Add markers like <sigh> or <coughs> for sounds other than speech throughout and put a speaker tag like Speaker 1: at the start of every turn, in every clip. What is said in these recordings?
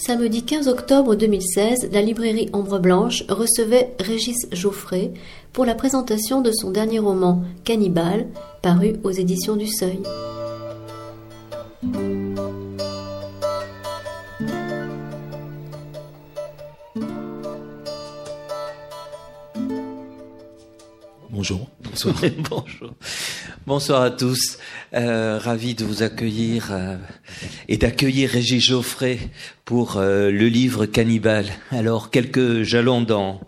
Speaker 1: Samedi 15 octobre 2016, la librairie Ombre Blanche recevait Régis Geoffrey pour la présentation de son dernier roman Cannibale, paru aux éditions du Seuil.
Speaker 2: Bonjour.
Speaker 3: Bonsoir. <laughs> Bonjour. Bonsoir à tous. Euh, ravi de vous accueillir euh, et d'accueillir Régis Geoffrey pour euh, le livre Cannibale. Alors, quelques jalons dans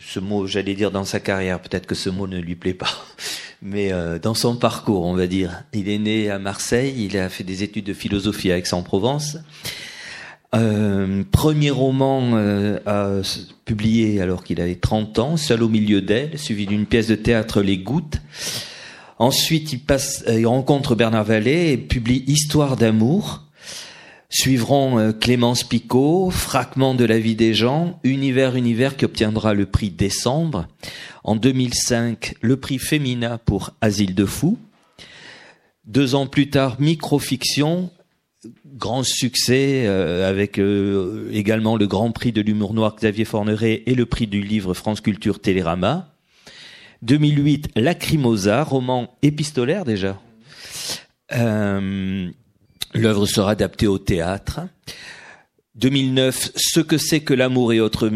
Speaker 3: ce mot, j'allais dire dans sa carrière, peut-être que ce mot ne lui plaît pas, <laughs> mais euh, dans son parcours, on va dire. Il est né à Marseille, il a fait des études de philosophie à Aix-en-Provence. Euh, premier roman euh, à, publié alors qu'il avait 30 ans, Seul au milieu d'elle, suivi d'une pièce de théâtre Les Gouttes. Ensuite, il, passe, euh, il rencontre Bernard Vallée et publie Histoire d'amour. Suivront euh, Clémence Picot, Fragment de la vie des gens, Univers Univers qui obtiendra le prix Décembre. En 2005, le prix Femina pour Asile de fous. Deux ans plus tard, Microfiction, grand succès euh, avec euh, également le Grand Prix de l'humour noir Xavier Forneret et le prix du livre France Culture Télérama. 2008, Lacrimosa, roman épistolaire déjà. L'œuvre sera adaptée au théâtre. 2009, Ce que c'est que l'amour et autres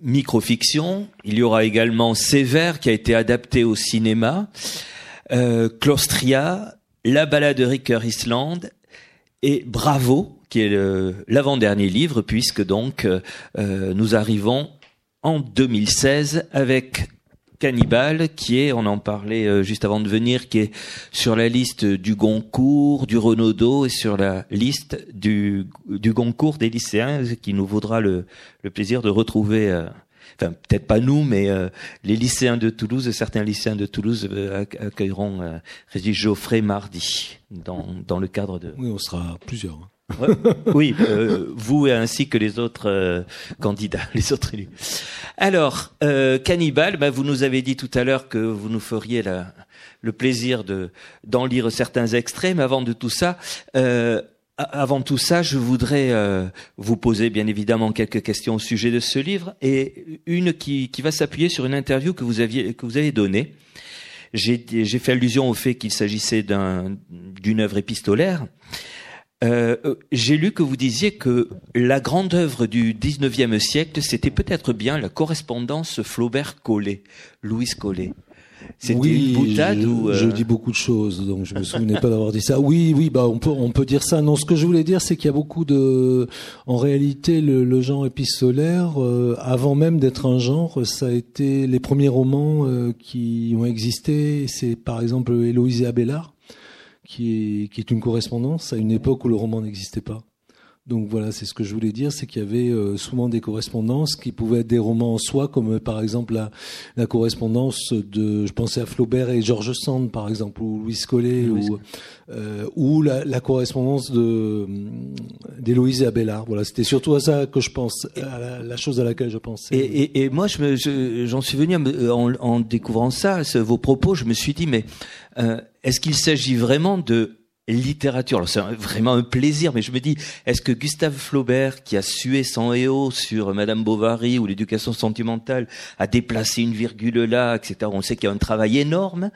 Speaker 3: microfictions. Il y aura également Sévère qui a été adapté au cinéma. Euh, Claustria, La balade de Ricker Island et Bravo, qui est l'avant-dernier livre, puisque donc euh, nous arrivons en 2016 avec Cannibale, qui est, on en parlait euh, juste avant de venir, qui est sur la liste du Goncourt, du Renaudot et sur la liste du, du Goncourt des lycéens, qui nous vaudra le, le plaisir de retrouver euh, enfin peut-être pas nous, mais euh, les lycéens de Toulouse, certains lycéens de Toulouse euh, accueilleront euh, Régis Geoffrey mardi dans, dans le cadre de.
Speaker 2: Oui, on sera plusieurs.
Speaker 3: Oui, euh, vous ainsi que les autres euh, candidats, <laughs> les autres élus. Alors, euh, Cannibal, bah, vous nous avez dit tout à l'heure que vous nous feriez la, le plaisir de d'en lire certains extraits, mais avant de tout ça, euh, avant tout ça, je voudrais euh, vous poser bien évidemment quelques questions au sujet de ce livre et une qui, qui va s'appuyer sur une interview que vous aviez que vous avez donnée. J'ai fait allusion au fait qu'il s'agissait d'un d'une œuvre épistolaire. Euh, euh, J'ai lu que vous disiez que la grande œuvre du 19e siècle, c'était peut-être bien la correspondance Flaubert-Collet, Louise Collet. C'était
Speaker 2: oui,
Speaker 3: une boutade
Speaker 2: je,
Speaker 3: ou euh,
Speaker 2: je dis beaucoup de choses, donc je me souvenais pas d'avoir dit ça. Oui, oui, bah on peut on peut dire ça. Non, ce que je voulais dire, c'est qu'il y a beaucoup de, en réalité, le, le genre épistolaire, euh, avant même d'être un genre, ça a été les premiers romans euh, qui ont existé. C'est par exemple Héloïse et Abélard, qui est une correspondance à une époque où le roman n'existait pas. Donc voilà, c'est ce que je voulais dire, c'est qu'il y avait euh, souvent des correspondances qui pouvaient être des romans en soi, comme euh, par exemple la, la correspondance de, je pensais à Flaubert et George Sand par exemple, ou Louis Collet,
Speaker 3: Louis
Speaker 2: ou, euh, ou la, la correspondance de hum, d'Héloïse et Abélard. Voilà, c'était surtout à ça que je pense, à la, la chose à laquelle je pensais.
Speaker 3: Et, et, et moi, je me- je- j'en suis venu me- en, en découvrant ça, vos propos, je me suis dit, mais euh, est-ce qu'il s'agit vraiment de littérature Alors c'est vraiment un plaisir, mais je me dis, est-ce que Gustave Flaubert, qui a sué sans éo sur Madame Bovary ou l'éducation sentimentale, a déplacé une virgule là, etc. On sait qu'il y a un travail énorme.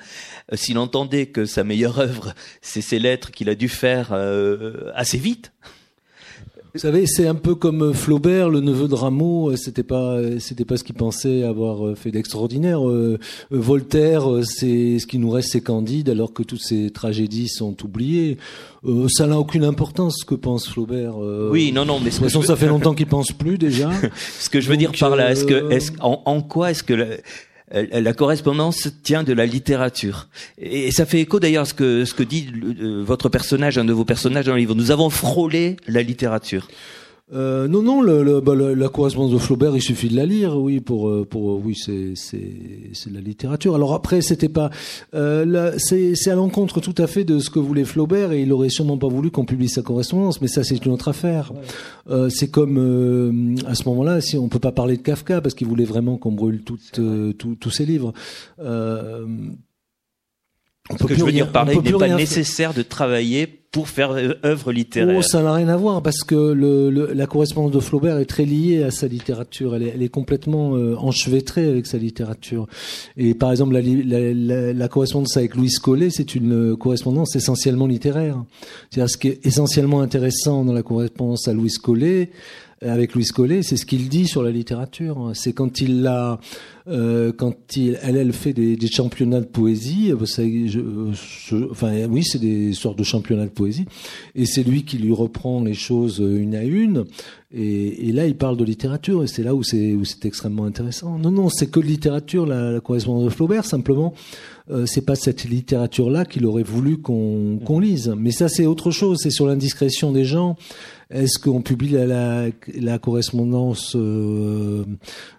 Speaker 3: Euh, S'il entendait que sa meilleure œuvre, c'est ces lettres qu'il a dû faire euh, assez vite.
Speaker 2: Vous savez, c'est un peu comme euh, Flaubert, le neveu de Rameau. euh, C'était pas, euh, c'était pas ce qu'il pensait avoir fait d'extraordinaire. Voltaire, c'est ce qui nous reste, c'est Candide, alors que toutes ces tragédies sont oubliées. Euh, ça n'a aucune importance ce que pense Flaubert. euh.
Speaker 3: Oui, non, non, mais
Speaker 2: De toute façon, ça fait <laughs> longtemps qu'il pense plus déjà. <laughs>
Speaker 3: Ce que je veux
Speaker 2: Donc,
Speaker 3: dire par là, est-ce que, est-ce, en, en quoi est-ce que la, la correspondance tient de la littérature Et ça fait écho d'ailleurs à ce que, ce que dit euh, votre personnage, un de vos personnages dans le livre. Nous avons frôlé la littérature.
Speaker 2: Euh, non, non, le, le- bah, le- la correspondance de Flaubert, il suffit de la lire, oui, pour, euh, pour, oui, c'est, c'est, c'est de la littérature. Alors après, c'était pas, euh, c'est, c'est à l'encontre tout à fait de ce que voulait Flaubert, et il aurait sûrement pas voulu qu'on publie sa correspondance, mais ça, c'est une autre affaire. Euh, c'est comme euh, à ce moment-là, si on peut pas parler de Kafka parce qu'il voulait vraiment qu'on brûle toutes, euh, tous tous ses livres. Euh, on
Speaker 3: Ce que je veux dire par là, il n'est pas nécessaire de travailler pour faire euh, œuvre littéraire.
Speaker 2: Oh, ça n'a rien à voir parce que le, le, la correspondance de Flaubert est très liée à sa littérature. Elle est, elle est complètement euh, enchevêtrée avec sa littérature. Et par exemple, la, la, la correspondance avec Louis Collet, c'est une correspondance essentiellement littéraire. C'est-à-dire ce qui est essentiellement intéressant dans la correspondance à Louis Collet, avec Louis Collet, c'est ce qu'il dit sur la littérature. C'est quand il l'a, euh, quand il, elle, elle fait des, championnats de poésie. Je, enfin, oui, c'est des sortes de championnats de poésie, et c'est lui qui lui reprend les choses une à une. Et, là, il parle de littérature, et c'est là où c'est où c'est extrêmement intéressant. Non, non, c'est que littérature, la, la correspondance de Flaubert. Simplement, euh, c'est pas cette littérature-là qu'il aurait voulu qu'on qu'on lise. Mais ça, c'est autre chose. C'est sur l'indiscrétion des gens. Est-ce qu'on publie la, la, la correspondance euh,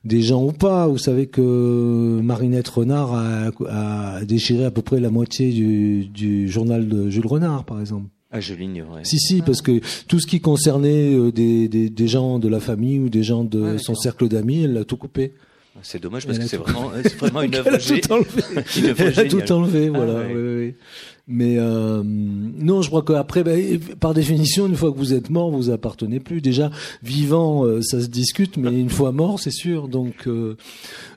Speaker 2: des gens ou pas? Vous savez que Marinette Renard a, a, déchiré à peu près la moitié du, du journal de Jules Renard, par exemple.
Speaker 3: Ah, je l'ignorais.
Speaker 2: Si, si, parce que tout ce qui concernait euh, des, des, des, gens de la famille ou des gens de ah, son cercle d'amis, elle l'a tout coupé.
Speaker 3: C'est dommage parce que c'est vraiment, <laughs> vraiment <laughs> une œuvre,
Speaker 2: elle a tout enlevé. elle a tout enlevé, voilà. Ah, ouais. Oui, oui. Mais euh, non, je crois qu'après, bah, par définition, une fois que vous êtes mort, vous appartenez plus. Déjà, vivant, euh, ça se discute, mais une fois mort, c'est sûr. Donc, euh,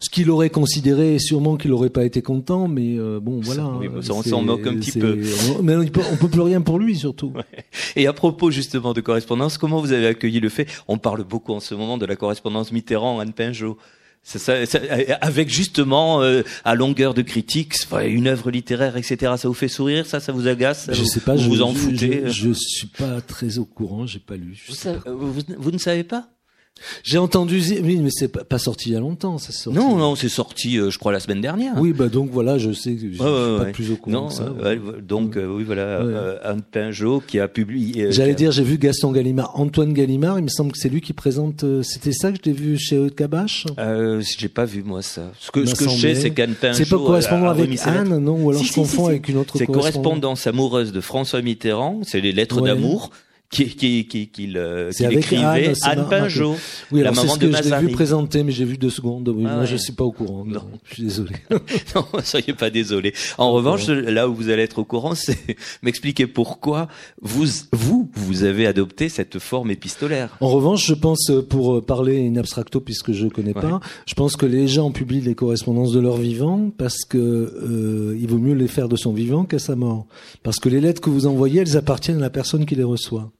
Speaker 2: ce qu'il aurait considéré, sûrement qu'il n'aurait pas été content, mais bon, voilà.
Speaker 3: Oui, on s'en moque un petit peu.
Speaker 2: Mais on, peut, on peut plus rien pour lui, surtout.
Speaker 3: Ouais. Et à propos justement de correspondance, comment vous avez accueilli le fait On parle beaucoup en ce moment de la correspondance Mitterrand-Anne Pinjot. Ça, ça, ça, avec justement euh, à longueur de critiques, une œuvre littéraire, etc. Ça vous fait sourire, ça, ça vous agace
Speaker 2: Je
Speaker 3: vous,
Speaker 2: sais pas,
Speaker 3: vous
Speaker 2: je,
Speaker 3: vous en foutez
Speaker 2: je, je, suis pas très au courant, j'ai pas lu.
Speaker 3: Vous, savez, vous, vous, ne savez pas?
Speaker 2: J'ai entendu, oui, mais c'est pas, pas, sorti il y a longtemps, ça sorti.
Speaker 3: Non, non, c'est sorti, euh, je crois, la semaine dernière.
Speaker 2: Oui, bah donc voilà, je sais que je suis
Speaker 3: ouais,
Speaker 2: pas
Speaker 3: ouais.
Speaker 2: plus au courant
Speaker 3: non,
Speaker 2: que ça.
Speaker 3: Ouais. donc euh, oui, voilà, euh, Anne Pinjot qui a publié. euh,
Speaker 2: J'allais dire, j'ai vu Gaston Gallimard, Antoine Gallimard. Il me semble que c'est lui qui présente. C'était ça que je t'ai vu chez Haute Cabache?
Speaker 3: Euh, j'ai pas vu moi ça. Ce que, ce que je sais, c'est qu'Anne Pinjot.
Speaker 2: C'est pas correspondant a, a avec Anne, non Ou alors
Speaker 3: si,
Speaker 2: je confonds
Speaker 3: si,
Speaker 2: avec une autre.
Speaker 3: C'est correspondance amoureuse de François Mitterrand. C'est les lettres d'amour qui qui qui qui, qui écrivait Anne, Anne Pinjot,
Speaker 2: oui,
Speaker 3: la maman
Speaker 2: ce
Speaker 3: de
Speaker 2: que. Je l'ai vu présenter, mais j'ai vu deux secondes. Oui,
Speaker 3: ah
Speaker 2: moi,
Speaker 3: ouais.
Speaker 2: je suis pas au courant. Non, je suis désolé. <laughs>
Speaker 3: non, soyez pas désolé. En revanche, là où vous allez être au courant, c'est <laughs> m'expliquer pourquoi vous vous vous avez adopté cette forme épistolaire.
Speaker 2: En revanche, je pense pour parler in abstracto puisque je connais
Speaker 3: Ouais.
Speaker 2: pas, je pense que les gens publient les correspondances de leur vivant parce que euh, il vaut mieux les faire de son vivant qu'à sa mort. Parce que les lettres que vous envoyez, elles appartiennent à la personne qui les reçoit.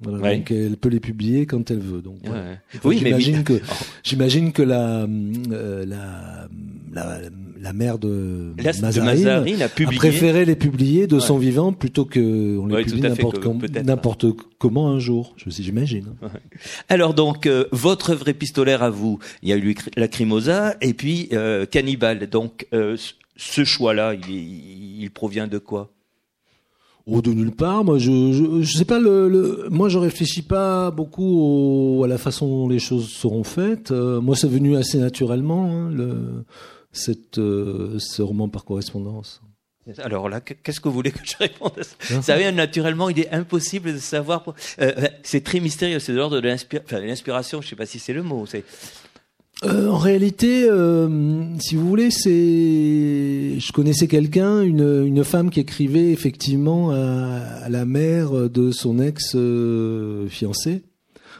Speaker 2: Voilà,
Speaker 3: Ouais.
Speaker 2: donc elle peut les publier quand elle veut. Donc.
Speaker 3: Ouais. Oui,
Speaker 2: j'imagine que <laughs> j'imagine que la, euh, la la la mère de
Speaker 3: La- de
Speaker 2: Mazarine,
Speaker 3: a
Speaker 2: a
Speaker 3: publié.
Speaker 2: préféré les publier de son vivant plutôt que on les publie n'importe com- comment un jour. Je j'imagine.
Speaker 3: Alors donc euh, votre œuvre épistolaire à vous, il y a eu Lacrimosa et puis euh, Cannibal. Donc euh, ce choix-là, il, il provient de quoi?
Speaker 2: Ou de nulle part. Moi, je, je, je sais pas. Le, le, moi, je réfléchis pas beaucoup au, à la façon dont les choses seront faites. Euh, moi, c'est venu assez naturellement hein, le, cette, euh, ce roman par correspondance.
Speaker 3: Alors là, qu'est-ce que vous voulez que je réponde? À ça Ça vient naturellement, il est impossible de savoir. Euh, c'est très mystérieux, c'est de l'ordre de l'inspira- enfin, l'inspiration. Je sais pas si c'est le mot. C'est
Speaker 2: Euh, en réalité, euh, si vous voulez, c'est. Je connaissais quelqu'un, une, une femme qui écrivait effectivement à, la mère de son ex euh.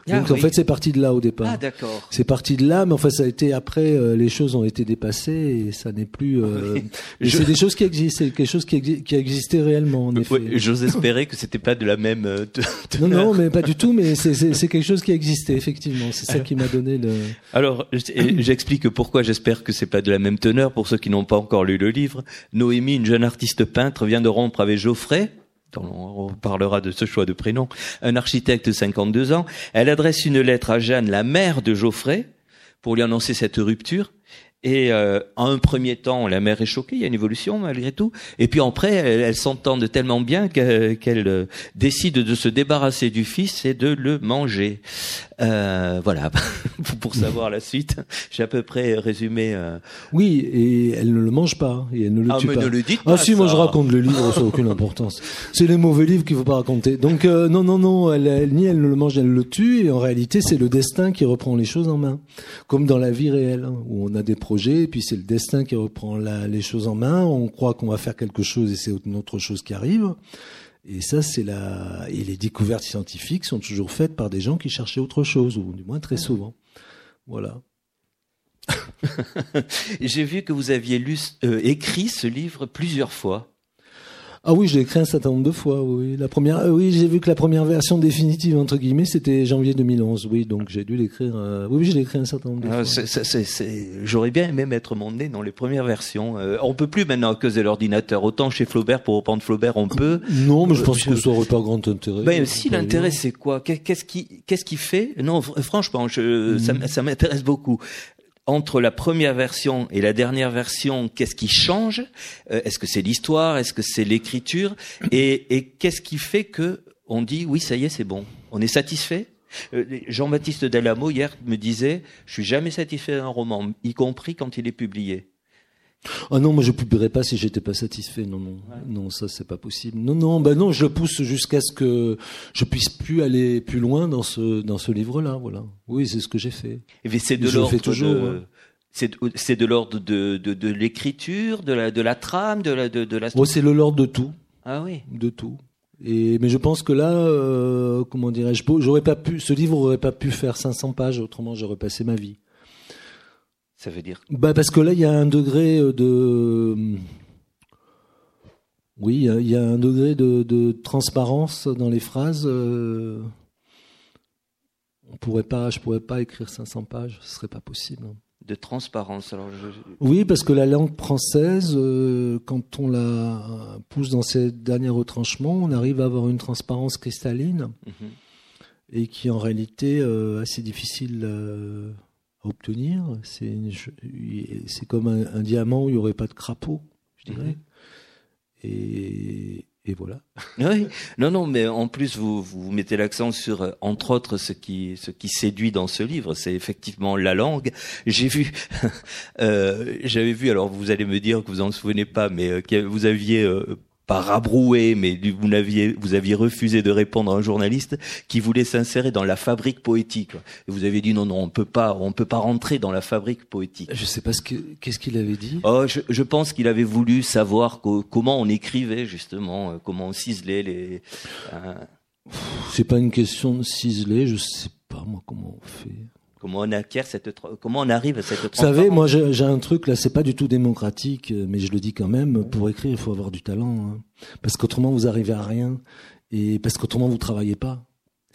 Speaker 3: Ah,
Speaker 2: Donc en fait, c'est parti de là au départ.
Speaker 3: ah d'accord.
Speaker 2: C'est parti de là, mais enfin ça a été après. euh, les choses ont été dépassées et ça n'est plus. Euh, <laughs>
Speaker 3: Je-
Speaker 2: C'est des choses qui existent, c'est quelque chose qui, exi- qui a existé réellement en effet.
Speaker 3: Ouais, J'ose espérer que c'était pas de la même. euh,
Speaker 2: Non,
Speaker 3: teneur.
Speaker 2: non, mais pas du tout. Mais c'est- quelque chose qui a existé effectivement. C'est ça qui m'a donné le.
Speaker 3: Alors, j'explique pourquoi j'espère que c'est pas de la même teneur pour ceux qui n'ont pas encore lu le livre. Noémie, une jeune artiste peintre, vient de rompre avec Geoffrey. On parlera de ce choix de prénom. Un architecte de 52 ans. Elle adresse une lettre à Jeanne, la mère de Geoffrey, pour lui annoncer cette rupture. Et euh, en un premier temps, la mère est choquée, il y a une évolution malgré tout. Et puis après, elles, s'entendent tellement bien que- qu'elle euh, décide de se débarrasser du fils et de le manger. Euh, voilà, <laughs> pour savoir la suite, j'ai à peu près résumé. euh,
Speaker 2: Oui, et elle ne le mange pas et elle ne le
Speaker 3: Ah
Speaker 2: tue
Speaker 3: mais
Speaker 2: pas.
Speaker 3: ne le dites
Speaker 2: Ah
Speaker 3: pas.
Speaker 2: si, moi je raconte le livre, ça n'a aucune importance. <laughs> C'est les mauvais livres qu'il faut pas raconter. Donc euh, non, non, non, elle, elle- ni elle ne le mange, elle le tue. Et en réalité, c'est le destin qui reprend les choses en main, comme dans la vie réelle, hein, où on a des projets, et puis c'est le destin qui reprend la- les choses en main. On croit qu'on va faire quelque chose et c'est une autre chose qui arrive. Et ça, c'est la. Et les découvertes scientifiques sont toujours faites par des gens qui cherchaient autre chose, ou du moins très souvent. Voilà. <laughs>
Speaker 3: J'ai vu que vous aviez lu, euh, écrit ce livre plusieurs fois.
Speaker 2: Ah oui, je l'ai écrit un certain nombre de fois. Oui, la première, euh, oui, j'ai vu que la première version définitive entre guillemets, c'était janvier 2011. Oui, donc j'ai dû l'écrire. Euh, oui, je l'ai écrit un certain nombre de ah,
Speaker 3: fois. J'aurais bien aimé mettre mon nez dans les premières versions. Euh, on peut plus maintenant causer l'ordinateur. Autant chez Flaubert, pour reprendre Flaubert, on peut.
Speaker 2: Non, mais je pense que ça aurait pas grand intérêt.
Speaker 3: Ben, si l'intérêt, c'est quoi? Qu'est-ce qui, qu'est-ce qui fait? Non, franchement, je, ça, ça m'intéresse beaucoup entre la première version et la dernière version, qu'est-ce qui change? Euh, Est-ce que c'est l'histoire? Est-ce que c'est l'écriture? Et, qu'est-ce qui fait que on dit oui, ça y est, c'est bon? On est satisfait? Euh, Jean-Baptiste Delamo hier me disait je suis jamais satisfait d'un roman, y compris quand il est publié.
Speaker 2: Ah non, moi je publierais pas si j'étais pas satisfait. Non, non, non, ça c'est pas possible. Non, non, bah non, je pousse jusqu'à ce que je puisse plus aller plus loin dans ce dans ce livre-là. Voilà. Oui, c'est ce que j'ai fait.
Speaker 3: Et c'est de l'ordre de... C'est de l'ordre de, de, de l'écriture, de la, de la trame, de la, de, de la.
Speaker 2: Oh, c'est le l'ordre de tout.
Speaker 3: Ah oui.
Speaker 2: De tout. Et mais je pense que là, euh, comment dirais-je, j'aurais pas pu, ce livre aurait pas pu faire 500 pages, autrement j'aurais passé ma vie.
Speaker 3: Ça veut dire
Speaker 2: bah Parce que là, il y a un degré de... Oui, il y a un degré de, transparence dans les phrases. Euh, on pourrait pas, je pourrais pas écrire 500 pages, ce serait pas possible.
Speaker 3: De transparence. Alors
Speaker 2: Oui, parce que la langue française, euh, quand on la pousse dans ses derniers retranchements, on arrive à avoir une transparence cristalline mhm. et qui en réalité euh, assez difficile obtenir. C'est comme un, diamant où il n'y aurait pas de crapaud, je dirais. Mhm. Et, et, voilà. <laughs>
Speaker 3: Oui. Non, non, mais en plus vous vous mettez l'accent sur euh, entre autres ce qui ce qui séduit dans ce livre, c'est effectivement la langue. J'ai vu, <laughs> euh, j'avais vu. Alors vous allez me dire que vous en souvenez pas, mais euh, que vous aviez euh, pas rabroué, mais vous aviez, vous aviez refusé de répondre à un journaliste qui voulait s'insérer dans la fabrique poétique. Et vous avez dit non, non, on peut pas, on peut pas rentrer dans la fabrique poétique.
Speaker 2: Je sais pas ce que, qu'est-ce qu'il avait dit.
Speaker 3: Oh, je, je, pense qu'il avait voulu savoir comment on écrivait justement, euh, comment on ciselait les.
Speaker 2: Euh... C'est pas une question de ciseler, je sais pas moi comment on fait.
Speaker 3: Comment on acquiert cette, comment on arrive à cette
Speaker 2: Vous savez, moi j'ai un truc là, c'est pas du tout démocratique, mais je le dis quand même. Pour écrire, il faut avoir du talent, hein. parce qu'autrement vous arrivez à rien, et parce qu'autrement vous travaillez pas.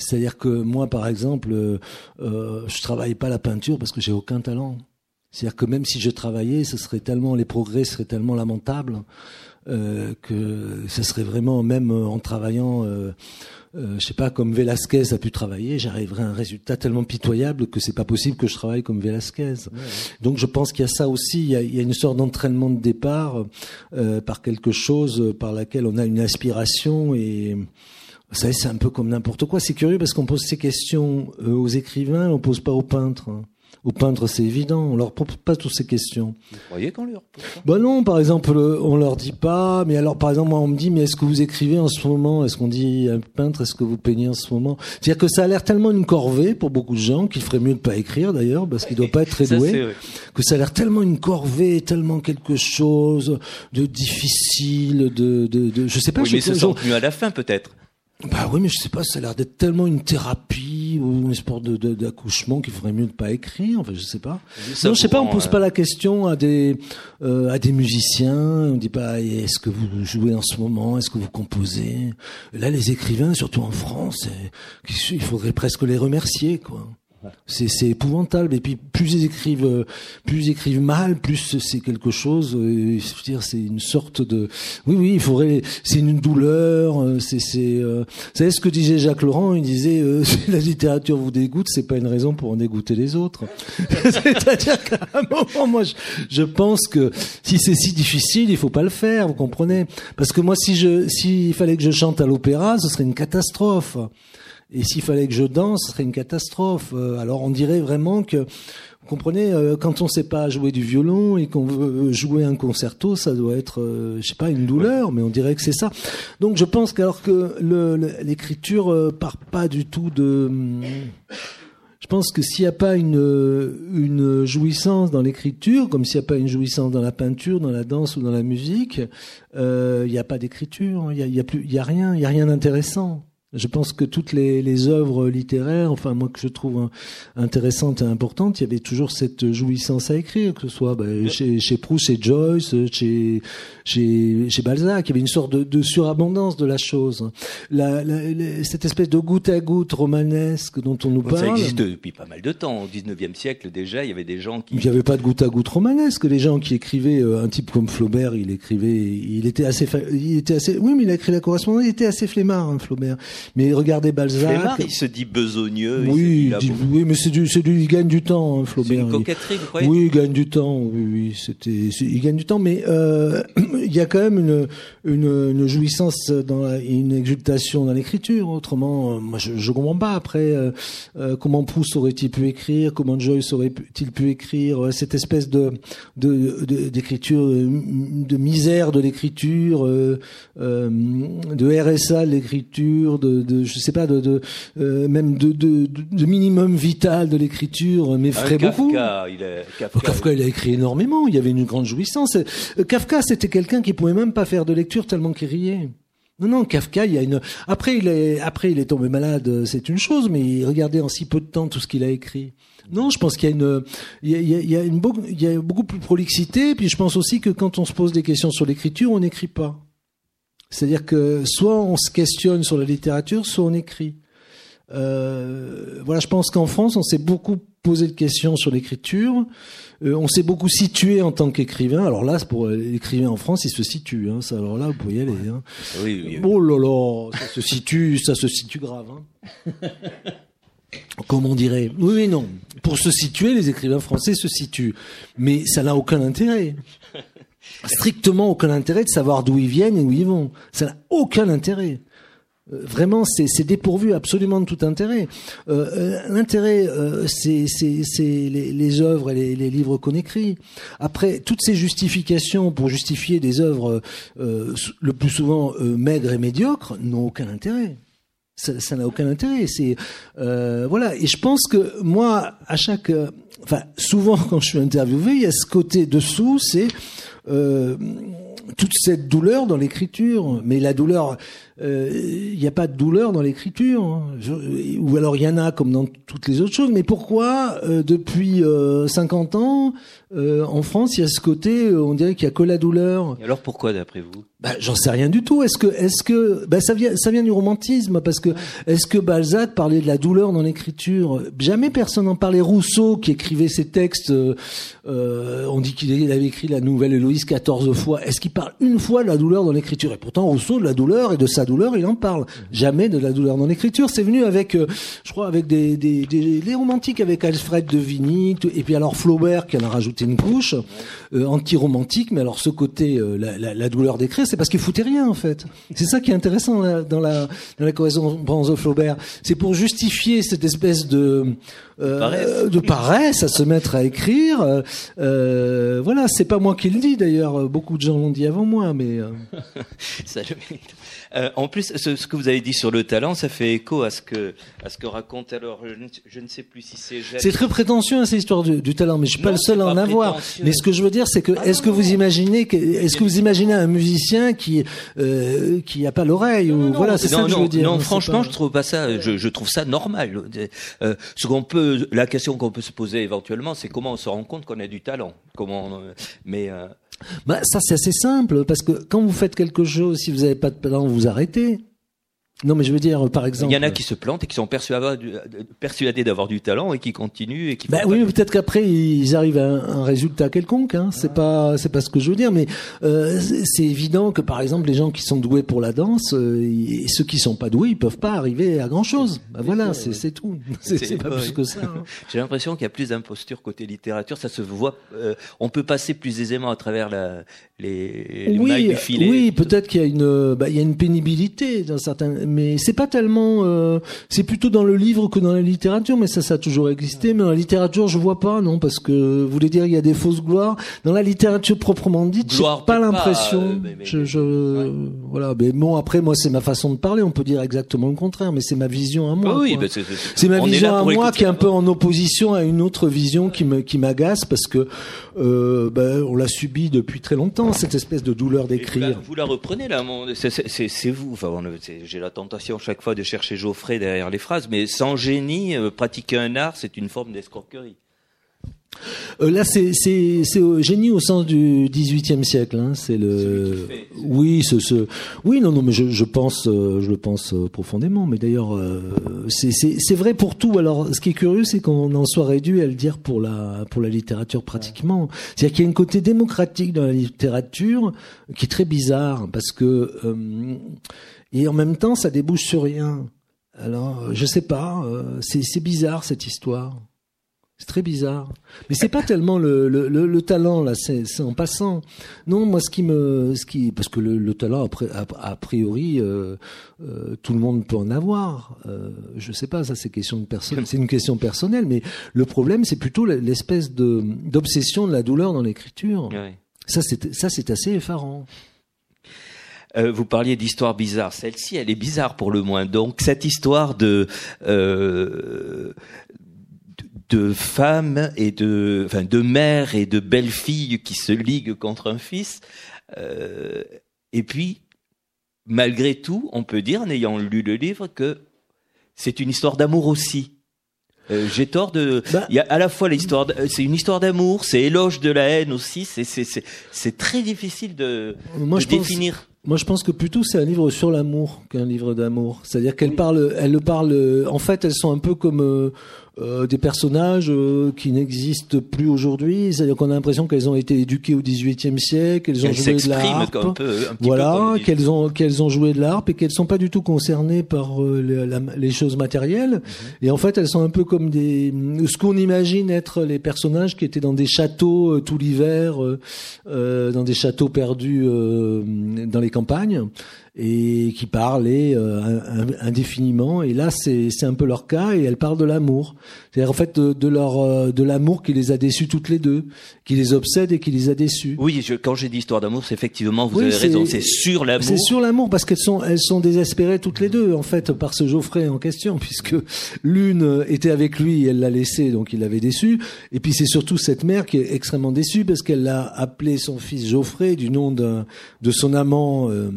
Speaker 2: C'est-à-dire que moi, par exemple, euh, euh, je travaille pas la peinture parce que j'ai aucun talent. C'est-à-dire que même si je travaillais, ce serait tellement les progrès seraient tellement lamentables euh, que ce serait vraiment même en travaillant euh, euh, je sais pas, comme Velasquez a pu travailler, j'arriverai à un résultat tellement pitoyable que c'est pas possible que je travaille comme Velasquez. Donc je pense qu'il y a ça aussi, il y a, il y a une sorte d'entraînement de départ euh, par quelque chose par laquelle on a une aspiration et vous savez, c'est un peu comme n'importe quoi. C'est curieux parce qu'on pose ces questions euh, aux écrivains, on pose pas aux peintres. Aux peintres, c'est évident, on leur pose pas toutes ces questions.
Speaker 3: Vous croyez qu'on leur
Speaker 2: Bah non, par exemple, on leur dit pas. Mais alors, par exemple, moi, on me dit, mais est-ce que vous écrivez en ce moment? Est-ce qu'on dit un peintre Est-ce que vous peignez en ce moment? C'est-à-dire que ça a l'air tellement une corvée pour beaucoup de gens qu'il ferait mieux de pas écrire d'ailleurs, parce qu'il doit <laughs> pas être très doué. Que ça a l'air tellement une corvée, tellement quelque chose de difficile, de, de, de je sais pas.
Speaker 3: Oui, mais se sentent mieux à la fin peut-être.
Speaker 2: Bah oui, mais je sais pas, ça a l'air d'être tellement une thérapie ou une espèce de, d'accouchement qu'il faudrait mieux ne pas écrire. Enfin, je sais pas. non, je sais pas. On pose pas la question à des euh, à des musiciens. On dit pas est-ce que vous jouez en ce moment, est-ce que vous composez? Là, les écrivains, surtout en France, il faudrait presque les remercier, quoi. C'est épouvantable. Et puis plus ils écrivent, euh, plus ils écrivent mal, plus c'est quelque chose. Euh, dire, c'est une sorte de. Oui, oui, il faudrait. C'est une douleur. Euh, c'est, c'est. vous savez ce que disait Jacques Laurent? Il disait <laughs> si la littérature vous dégoûte, c'est pas une raison pour en dégoûter les autres. <laughs> C'est-à-dire qu'à un moment, moi, je, je, pense que si c'est si difficile, il faut pas le faire. Vous comprenez? Parce que moi, si je, s'il fallait que je chante à l'opéra, ce serait une catastrophe. Et s'il fallait que je danse, ce serait une catastrophe. Euh, alors on dirait vraiment que, vous comprenez, euh, quand on sait pas jouer du violon et qu'on veut jouer un concerto, ça doit être, euh, je sais pas, une douleur, mais on dirait que c'est ça. Donc je pense qu'alors que l'écriture part pas du tout de pense que s'il n'y a pas une, une jouissance dans l'écriture, comme s'il n'y a pas une jouissance dans la peinture, dans la danse ou dans la musique, euh, il n'y a pas d'écriture, il n'y a, y a, plus, y a rien, il y a rien d'intéressant. Je pense que toutes les, les œuvres littéraires, enfin moi que je trouve intéressantes et importantes, il y avait toujours cette jouissance à écrire, que ce soit bah, chez, chez Proust, chez Joyce, chez, chez, chez Balzac, il y avait une sorte de, de surabondance de la chose. La, la, cette espèce de goutte à goutte romanesque dont on nous parle. Ça
Speaker 3: existe depuis pas mal de temps. Au 19e siècle déjà, il y avait des gens qui...
Speaker 2: Il n'y avait pas de goutte à goutte romanesque. Les gens qui écrivaient, euh, un type comme Flaubert, il écrivait, il était assez, il était assez, oui mais il a écrit la correspondance, il était assez flemmard, hein, Flaubert. Mais regardez Balzac.
Speaker 3: il se dit besogneux.
Speaker 2: Oui, oui, mais c'est du, c'est du, il gagne du temps, hein, Flaubert.
Speaker 3: C'est une coquetterie, vous croyez
Speaker 2: Oui, il gagne du temps. Oui, oui, c'était, il gagne du temps, mais euh, <clears throat> il y a quand même une, une, une jouissance dans la, une exultation dans l'écriture. Autrement, euh, moi, je, je comprends pas. Après, euh, euh, comment Proust aurait-il pu écrire Comment Joyce aurait-il pu écrire Cette espèce de, de, d'écriture, de misère de l'écriture, euh, de RSA de l'écriture, de de, je sais pas, de, de euh, même de, de, de, minimum vital de l'écriture m'effraie beaucoup.
Speaker 3: Kafka, il a,
Speaker 2: Kafka, Kafka, il a écrit énormément. Il y avait une grande jouissance. Euh, Kafka, c'était quelqu'un qui pouvait même pas faire de lecture tellement qu'il riait. Non, non, Kafka, il y a une. Après, il est, après, il est tombé malade, c'est une chose, mais regardez en si peu de temps tout ce qu'il a écrit. Non, je pense qu'il y a une, il y a, il y a une, il y a beaucoup plus prolixité. Puis je pense aussi que quand on se pose des questions sur l'écriture, on n'écrit pas. C'est-à-dire que soit on se questionne sur la littérature, soit on écrit. Euh, voilà, je pense qu'en France, on s'est beaucoup posé de questions sur l'écriture. Euh, on s'est beaucoup situé en tant qu'écrivain. Alors là, pour l'écrivain en France, il se situe. Hein. Ça, alors là, vous pouvez y aller. Hein.
Speaker 3: Oui, oui,
Speaker 2: Oh là là, ça se situe, ça se situe grave. Hein. Comme on dirait. Oui, mais non. Pour se situer, les écrivains français se situent. Mais ça n'a aucun intérêt strictement aucun intérêt de savoir d'où ils viennent et où ils vont. Ça n'a aucun intérêt. Euh, vraiment, c'est dépourvu absolument de tout intérêt. Euh, euh L'intérêt, euh, c'est les, les, œuvres et les, les livres qu'on écrit. Après, toutes ces justifications pour justifier des œuvres le plus souvent maigres et médiocres n'ont aucun intérêt ça n'a aucun intérêt. C'est euh, voilà. Et je pense que moi, à chaque, enfin, souvent <laughs> quand je suis interviewé, il y a ce côté dessous, c'est euh, toute cette douleur dans l'écriture. Mais la douleur, il euh, n'y a pas de douleur dans l'écriture, hein. ou alors il y en a comme dans toutes les autres choses. Mais pourquoi euh, depuis 50 ans en France il y a ce côté, on dirait qu'il y a que la douleur?
Speaker 3: Et alors pourquoi d'après vous?
Speaker 2: Bah, j'en sais rien du tout. Est-ce que, est-ce que, bah, ça vient, ça vient du romantisme parce que, est-ce que Balzac parlait de la douleur dans l'écriture? Jamais personne n'en parlait. Rousseau, qui écrivait ses textes, euh, euh on dit qu'il avait écrit la Nouvelle Héloïse 14 fois. Est-ce qu'il parle une fois de la douleur dans l'écriture? Et pourtant, Rousseau de la douleur et de sa douleur, il en parle. Jamais de la douleur dans l'écriture. C'est venu avec, euh, je crois, avec des, des, des, les romantiques, avec Alfred de Vigny, et puis alors Flaubert qui en a rajouté une couche euh, anti-romantique. Mais alors ce côté, euh, la, la, la douleur d'écrire, c'est parce qu'il foutait rien en fait. C'est ça qui est intéressant dans la, dans la, dans la correspondance de Flaubert. C'est pour justifier cette espèce de
Speaker 3: euh,
Speaker 2: de paresse à se mettre à écrire. Euh, voilà, c'est pas moi qui le dis d'ailleurs. Beaucoup de gens l'ont dit avant moi, mais. Euh. <laughs>
Speaker 3: ça euh, en plus, ce, ce, que vous avez dit sur le talent, ça fait écho à ce que à ce que raconte alors. Je ne, je ne sais plus si c'est.
Speaker 2: C'est très prétentieux hein, cette histoire du, du, talent, mais je suis pas le seul à en avoir. Mais ce que je veux dire, c'est que ah est-ce que vous imaginez est-ce que vous imaginez un musicien qui euh, qui a pas l'oreille ou voilà, c'est ça que je veux dire.
Speaker 3: Non, franchement, je trouve pas ça. Je, je trouve ça normal. Euh, ce qu'on peut la question qu'on peut se poser éventuellement, c'est comment on se rend compte qu'on a du talent. Comment, mais euh,
Speaker 2: bah, ça c'est assez simple parce que quand vous faites quelque chose, si vous n'avez pas de talent, vous arrêtez. Non, mais je veux dire, par exemple.
Speaker 3: Il y en a qui se plantent et qui sont persuadés d'avoir du talent et qui continuent et qui.
Speaker 2: Bah oui, peut-être qu'après ils arrivent à un, résultat quelconque. Hein. C'est pas, c'est pas ce que je veux dire, mais euh, c'est évident que par exemple les gens qui sont doués pour la danse euh, et ceux qui sont pas doués, ils peuvent pas arriver à grand chose. Bah, voilà, c'est tout. <laughs> C'est pas plus que ça. Hein. <laughs>
Speaker 3: J'ai l'impression qu'il y a plus d'imposture côté littérature. Ça se voit. Euh, on peut passer plus aisément à travers la, les, les
Speaker 2: oui,
Speaker 3: du filet.
Speaker 2: Oui, peut-être qu'il y a une, bah, il y a une pénibilité dans certains mais c'est pas tellement. Euh, c'est plutôt dans le livre que dans la littérature, mais ça, ça a toujours existé. Mais dans la littérature, je vois pas, non, parce que vous voulez dire il y a des fausses gloires. Dans la littérature proprement dite, j'ai pas l'impression. Euh, je, je voilà. Mais bon, après, moi, c'est ma façon de parler. On peut dire exactement le contraire, mais c'est ma vision à moi.
Speaker 3: oui,
Speaker 2: bah, c'est ma vision à moi qui est un peu en opposition à une autre vision qui me qui m'agace parce que euh, ben, on l'a subi depuis très longtemps cette espèce de douleur d'écrire.
Speaker 3: Vous, la reprenez là, c'est vous. Enfin, j'ai la tentation chaque fois de chercher Geoffrey derrière les phrases, mais sans génie, euh, pratiquer un art, c'est une forme d'escroquerie.
Speaker 2: Euh, là, c'est génie au sens du XVIIIe siècle. Hein. C'est le oui, ce, ce oui non non mais je, je pense euh, je le pense profondément. Mais d'ailleurs c'est c'est vrai pour tout. Alors ce qui est curieux, c'est qu'on en soit réduit à le dire pour la pour la littérature pratiquement. C'est-à-dire qu'il y a une côté démocratique dans la littérature qui est très bizarre parce que et en même temps ça débouche sur rien. Alors je sais pas. c'est c'est bizarre cette histoire. C'est très bizarre. Mais c'est pas tellement le, le, le, talent là, c'est en passant. Non, moi ce qui me, ce qui, parce que le, talent a, a, priori euh, euh, tout le monde peut en avoir. Euh, je sais pas, ça c'est question de personne, c'est une question personnelle. Mais le problème c'est plutôt l'espèce de d'obsession de la douleur dans l'écriture. Ça c'est ça c'est assez effarant.
Speaker 3: Euh, vous parliez d'histoire bizarre. Celle-ci, elle est bizarre pour le moins. Donc, cette histoire de euh, de femmes et de, enfin, de mères et de belles-filles qui se liguent contre un fils. Euh, et puis, malgré tout, on peut dire, en ayant lu le livre, que c'est une histoire d'amour aussi. Euh, j'ai tort de. Bah. il y a à la fois l'histoire, c'est une histoire d'amour, c'est éloge de la haine aussi. C'est c'est c'est c'est très difficile de, Moi, de je définir.
Speaker 2: Moi, je pense que plutôt c'est un livre sur l'amour qu'un livre d'amour. C'est-à-dire qu'elle parle, elle le parle. En fait, elles sont un peu comme euh, euh, des personnages euh, qui n'existent plus aujourd'hui. C'est-à-dire qu'on a l'impression qu'elles ont été éduquées au XVIIIe siècle, qu'elles ont joué de l'harpe, voilà, qu'elles ont qu'elles ont joué de l'harpe et qu'elles sont pas du tout concernées par euh, les, choses matérielles. Mhm. Et en fait, elles sont un peu comme des ce qu'on imagine être les personnages qui étaient dans des châteaux tout l'hiver, dans des châteaux perdus dans les campagnes et qui parlaient euh, indéfiniment. Et là, c'est un peu leur cas, et elles parlent de l'amour. C'est-à-dire en fait de, de leur euh, de l'amour qui les a déçus toutes les deux, qui les obsède et qui les a déçus.
Speaker 3: Oui, je, quand j'ai dit histoire d'amour, c'est effectivement vous avez raison, c'est sur l'amour.
Speaker 2: C'est sur l'amour parce qu'elles sont elles sont désespérées toutes les deux en fait par ce Geoffrey en question, <laughs> puisque l'une était avec lui, elle l'a laissé, donc il l'avait déçu. Et puis c'est surtout cette mère qui est extrêmement déçue parce qu'elle l'a appelé son fils Geoffrey du nom de de son amant euh,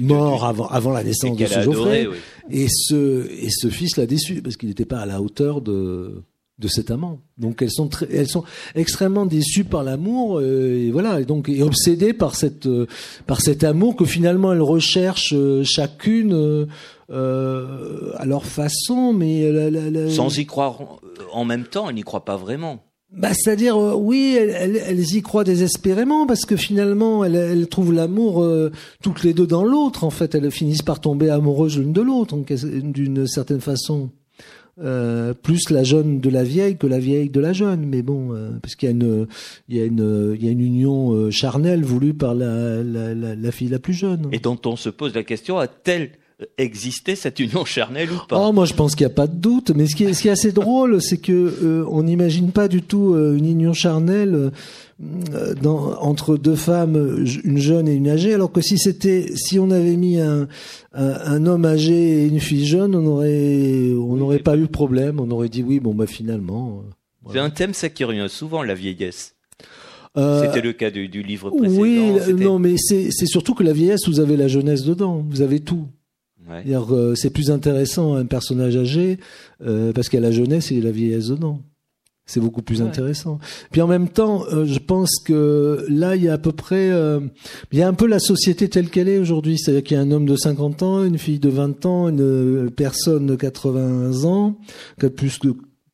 Speaker 2: mort avant avant la naissance de ce Geoffrey. Et ce et ce fils l'a déçu parce qu'il n'était pas à la hauteur de de cet amant. Donc elles sont très, elles sont extrêmement déçues par l'amour euh, et voilà et donc et obsédées par cette euh, par cet amour que finalement elles recherchent euh, chacune à leur façon mais
Speaker 3: sans y croire en même temps, elles n'y croient pas vraiment.
Speaker 2: Bah, c'est-à-dire, oui, elles, y croient désespérément parce que finalement, elles, trouvent l'amour toutes les deux dans l'autre. En fait, elles finissent par tomber amoureuses l'une de l'autre, d'une certaine façon. Euh, plus la jeune de la vieille que la vieille de la jeune. Mais bon, euh, parce qu'il y a une, il y a une, il y a une union euh, charnelle voulue par la, la, la, la, fille la plus jeune.
Speaker 3: Et dont on se pose la question a-t-elle existé cette union charnelle ou pas?
Speaker 2: Oh, moi je pense qu'il n'y a pas de doute. Mais ce qui est, ce qui est assez <laughs> drôle, c'est que on n'imagine pas du tout une union charnelle euh, dans, entre deux femmes, une jeune et une âgée, alors que si c'était, si on avait mis un, un, homme âgé et une fille jeune, on aurait, on n'aurait pas eu de problème. On aurait dit oui, bon bah finalement.
Speaker 3: Euh, C'est un thème ça qui revient souvent, la vieillesse. Euh, C'était le cas du, du livre précédent.
Speaker 2: Oui, non, mais c'est surtout que la vieillesse, vous avez la jeunesse dedans, vous avez tout. Ouais. C'est plus intéressant un personnage âgé euh, parce qu'il y a la jeunesse et la vieillesse dedans. C'est beaucoup plus intéressant. Puis en même temps, euh, je pense que là, il y a à peu près, euh, il y a un peu la société telle qu'elle est aujourd'hui. C'est-à-dire qu'il y a un homme de 50 ans, une fille de 20 ans, une personne de 80 ans, plus que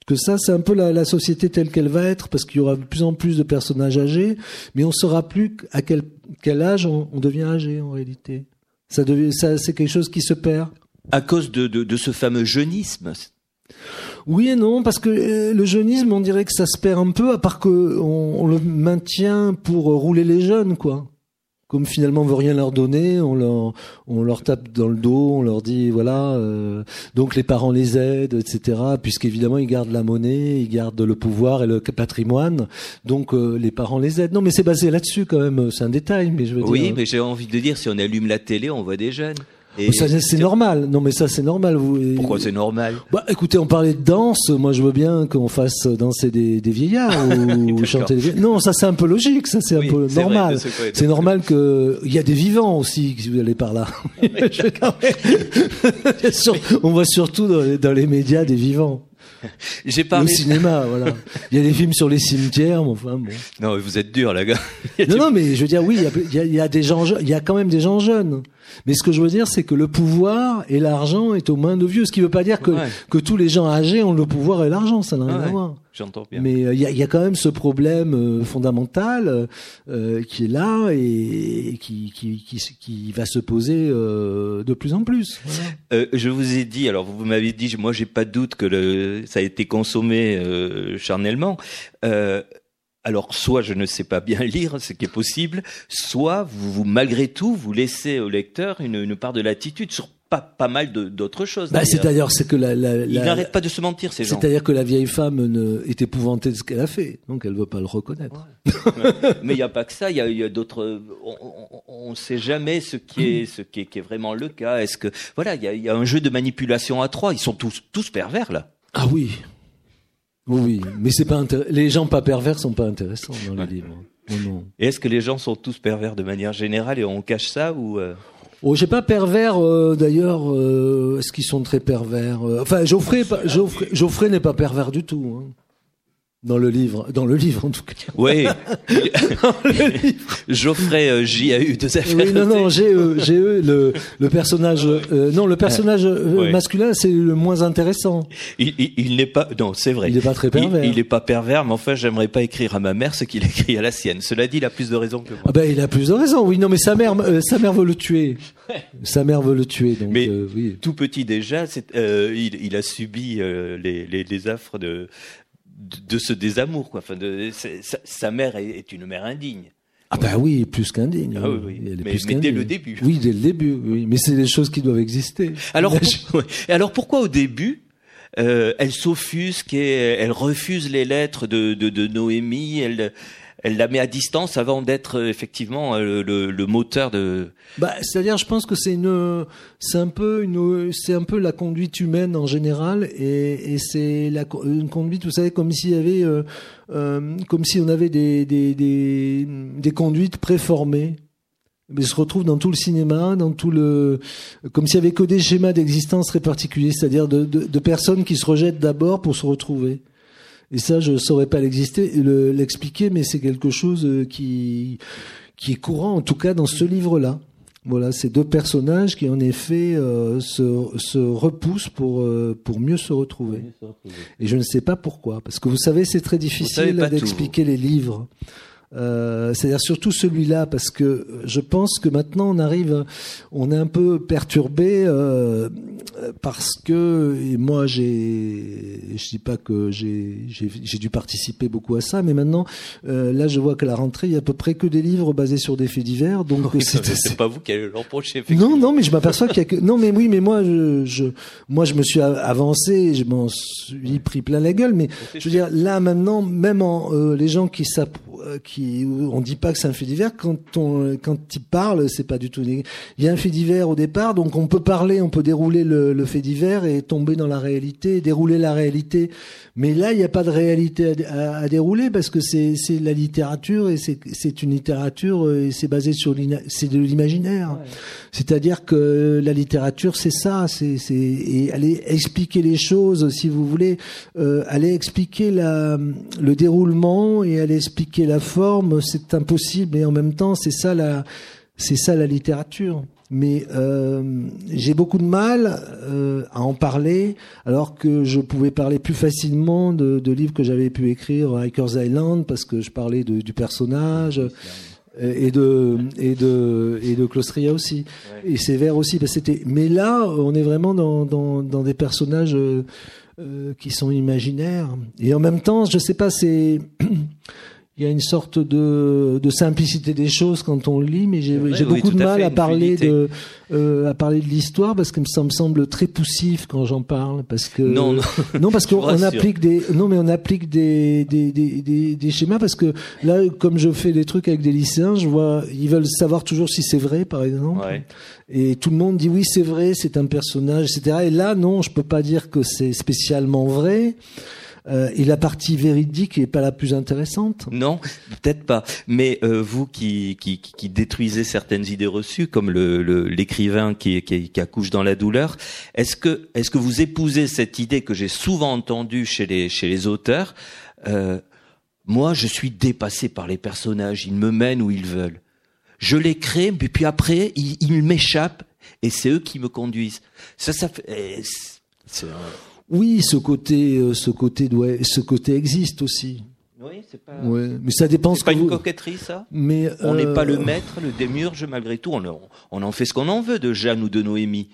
Speaker 2: que ça, c'est un peu la, la société telle qu'elle va être, parce qu'il y aura de plus en plus de personnages âgés, mais on saura plus à quel, quel âge on, on devient âgé en réalité. Ça, devient, ça c'est quelque chose qui se perd.
Speaker 3: À cause de, de, de ce fameux jeunisme.
Speaker 2: Oui et non, parce que euh, le jeunisme, on dirait que ça se perd un peu, à part que on, le maintient pour rouler les jeunes, quoi. Comme finalement on veut rien leur donner, on leur, on leur tape dans le dos, on leur dit voilà, euh, donc les parents les aident, etc. Puisqu'évidemment ils gardent la monnaie, ils gardent le pouvoir et le patrimoine, donc euh, les parents les aident. Non, mais c'est basé là-dessus quand même. C'est un détail, mais je veux
Speaker 3: oui,
Speaker 2: dire.
Speaker 3: Oui, mais j'ai envie de dire si on allume la télé, on voit des jeunes.
Speaker 2: Ça, c'est normal. Non, mais ça, c'est normal. Vous,
Speaker 3: Pourquoi c'est normal?
Speaker 2: Bah, écoutez, on parlait de danse. Moi, je veux bien qu'on fasse danser des, des vieillards ou <laughs> chanter des vieillards. Non, ça, c'est un peu logique. Ça, c'est un peu normal. C'est normal que il y a des vivants aussi. Si vous allez par là, <laughs> on voit surtout dans les, dans les médias des vivants.
Speaker 3: J'ai parlé.
Speaker 2: Au cinéma, voilà. Il y a des films sur les cimetières, mais enfin bon.
Speaker 3: Non, vous êtes dur, là, gars.
Speaker 2: non, non, mais je veux dire, oui, il y a, il y a des gens, il y a quand même des gens jeunes. Mais ce que je veux dire, c'est que le pouvoir et l'argent est aux mains de vieux. Ce qui ne veut pas dire que, que tous les gens âgés ont le pouvoir et l'argent. Ça n'a rien à voir.
Speaker 3: J'entends bien.
Speaker 2: Mais euh, il y, a, y, a, quand même ce problème euh, fondamental euh, qui est là et, qui, qui, qui, qui, va se poser de plus en plus.
Speaker 3: Voilà. je vous ai dit, alors vous m'avez dit, moi j'ai pas de doute que le, ça a été consommé charnellement alors soit je ne sais pas bien <laughs> lire, ce qui est possible, soit vous, vous malgré tout vous laissez au lecteur une, une part de latitude sur pas, pas mal d'autres choses.
Speaker 2: Bah, c'est-à-dire c'est que la, la,
Speaker 3: il n'arrête pas de se mentir ces gens.
Speaker 2: C'est-à-dire que la vieille femme ne, est épouvantée de ce qu'elle a fait, donc elle veut pas le reconnaître.
Speaker 3: Ouais. <laughs> Mais il n'y a pas que ça, il y a, y a d'autres. On ne sait jamais ce qui est ce qui est, qui est vraiment le cas. Est-ce que voilà, il y a, y a un jeu de manipulation à trois. Ils sont tous tous pervers là.
Speaker 2: Ah oui. Oui, mais c'est pas les gens pas pervers sont pas intéressants dans les livres.
Speaker 3: non. Et est-ce que les gens sont tous pervers de manière générale et on cache ça ou euh...
Speaker 2: Oh, j'ai pas pervers euh, d'ailleurs. Euh, est-ce qu'ils sont très pervers euh, Enfin, Geoffrey, Geoffrey, Geoffrey n'est pas pervers du tout. Hein. Dans le livre, dans le livre en tout cas.
Speaker 3: Oui. <laughs> <laughs> Geoffrey euh, J a eu deux affaires.
Speaker 2: Oui, non, non, j'ai j'ai le, le personnage, euh, non, le personnage euh, masculin, c'est le moins intéressant.
Speaker 3: Il, il, il n'est pas, non, c'est vrai.
Speaker 2: Il n'est pas très pervers.
Speaker 3: Il n'est pas pervers, mais enfin, j'aimerais pas écrire à ma mère ce qu'il écrit à la sienne. Cela dit, il a plus de raisons que moi.
Speaker 2: Ah ben, il a plus de raisons, oui. Non, mais sa mère, sa mère veut le tuer. sa mère veut le tuer, donc.
Speaker 3: Mais
Speaker 2: oui.
Speaker 3: tout petit déjà, il, il, a subi les, les, les affres de de ce désamour. Quoi. Enfin, de, sa, sa, mère est, est, une mère indigne.
Speaker 2: Ah ben oui, plus qu'indigne.
Speaker 3: Ah oui, oui. mais, plus mais dès le début.
Speaker 2: Oui, dès le début. Oui. Mais c'est des choses qui doivent exister.
Speaker 3: Alors, pour, alors pourquoi au début euh, elle s'offusque et elle refuse les lettres de, de, de Noémie. Elle, elle la met à distance avant d'être euh, effectivement euh, le, le, moteur de.
Speaker 2: Bah, c'est-à-dire, je pense que c'est une, c'est un peu une, c'est un peu la conduite humaine en général, et, et c'est la une conduite, vous savez, comme s'il y avait, euh, euh, comme si on avait des des des, des conduites préformées. Mais se retrouve dans tout le cinéma, dans tout le, comme s'il y avait que des schémas d'existence très particuliers, c'est-à-dire de, de, de personnes qui se rejettent d'abord pour se retrouver. Et ça, je saurais pas l'expliquer, mais c'est quelque chose euh, qui qui est courant, en tout cas dans ce livre-là. Voilà, ces deux personnages qui en effet euh, se, se repoussent pour euh, pour mieux se retrouver. Et je ne sais pas pourquoi, parce que vous savez, c'est très difficile d'expliquer les livres. Euh, c'est-à-dire surtout celui-là parce que je pense que maintenant on arrive, on est un peu perturbé euh, parce que et moi j'ai, je dis pas que j'ai j'ai dû participer beaucoup à ça, mais maintenant euh, là je vois qu'à la rentrée il y a à peu près que des livres basés sur des faits divers, donc
Speaker 3: oui, c'est <laughs> pas vous qui allez l'emprocher.
Speaker 2: Non non mais je m'aperçois qu'il y a que non mais oui mais moi je, je moi je me suis avancé, je m'en suis pris plein la gueule, mais je veux dire là maintenant même en, euh, les gens qui qui on dit pas que c'est un fait divers. Quand on quand il parle c'est pas du tout il y a un fait divers au départ donc on peut parler on peut dérouler le, le fait divers et tomber dans la réalité dérouler la réalité. Mais là il n'y a pas de réalité à, à, dérouler parce que c'est c'est la littérature et c'est c'est une littérature et c'est basé sur c'est de l'imaginaire. Ouais. c'est-à-dire que la littérature c'est ça c'est c'est et aller expliquer les choses si vous voulez euh, aller expliquer la le déroulement et aller expliquer la forme c'est impossible et en même temps c'est ça la c'est ça la littérature. Mais euh, j'ai beaucoup de mal euh, à en parler alors que je pouvais parler plus facilement de, de livres que j'avais pu écrire à Hikers Island parce que je parlais de, du personnage et de et de et de Claustria aussi. Ouais. et Sévère aussi parce c'était mais là on est vraiment dans dans, dans des personnages euh, qui sont imaginaires. Et en même temps je sais pas c'est il y a une sorte de, de simplicité des choses quand on lit, mais j'ai
Speaker 3: oui,
Speaker 2: beaucoup de
Speaker 3: à
Speaker 2: mal
Speaker 3: fait,
Speaker 2: à parler de euh, à parler de l'histoire parce que ça me semble très poussif quand j'en parle parce que
Speaker 3: Non, non. <laughs>
Speaker 2: non parce qu'on applique des non mais on applique des des, des des des schémas parce que là comme je fais des trucs avec des lycéens, je vois ils veulent savoir toujours si c'est vrai par exemple.
Speaker 3: Ouais.
Speaker 2: Et tout le monde dit oui, c'est vrai, c'est un personnage, etc. Et là, non, je peux pas dire que c'est spécialement vrai. Euh, et la partie véridique est pas la plus intéressante.
Speaker 3: Non, peut-être pas. Mais euh, vous qui, qui, qui- détruisez certaines idées reçues, comme le- le- l'écrivain qui, qui, qui accouche dans la douleur, est-ce que, est-ce que vous épousez cette idée que j'ai souvent entendue chez les, chez les auteurs euh, Moi, je suis dépassé par les personnages. Ils me mènent où ils veulent. Je les crée, puis puis après, ils, ils m'échappent et c'est eux qui me conduisent. Ça, ça fait. eh, c'est-
Speaker 2: Oui, ce côté, euh, ce côté doit, ce côté existe aussi.
Speaker 3: Oui, c'est pas.
Speaker 2: Ouais, mais ça dépend ce
Speaker 3: C'est pas
Speaker 2: que
Speaker 3: une
Speaker 2: vous-
Speaker 3: coquetterie, ça?
Speaker 2: Mais
Speaker 3: On n'est
Speaker 2: euh,
Speaker 3: pas le maître, le démiurge, malgré tout. On, on en fait ce qu'on en veut de Jeanne ou de Noémie.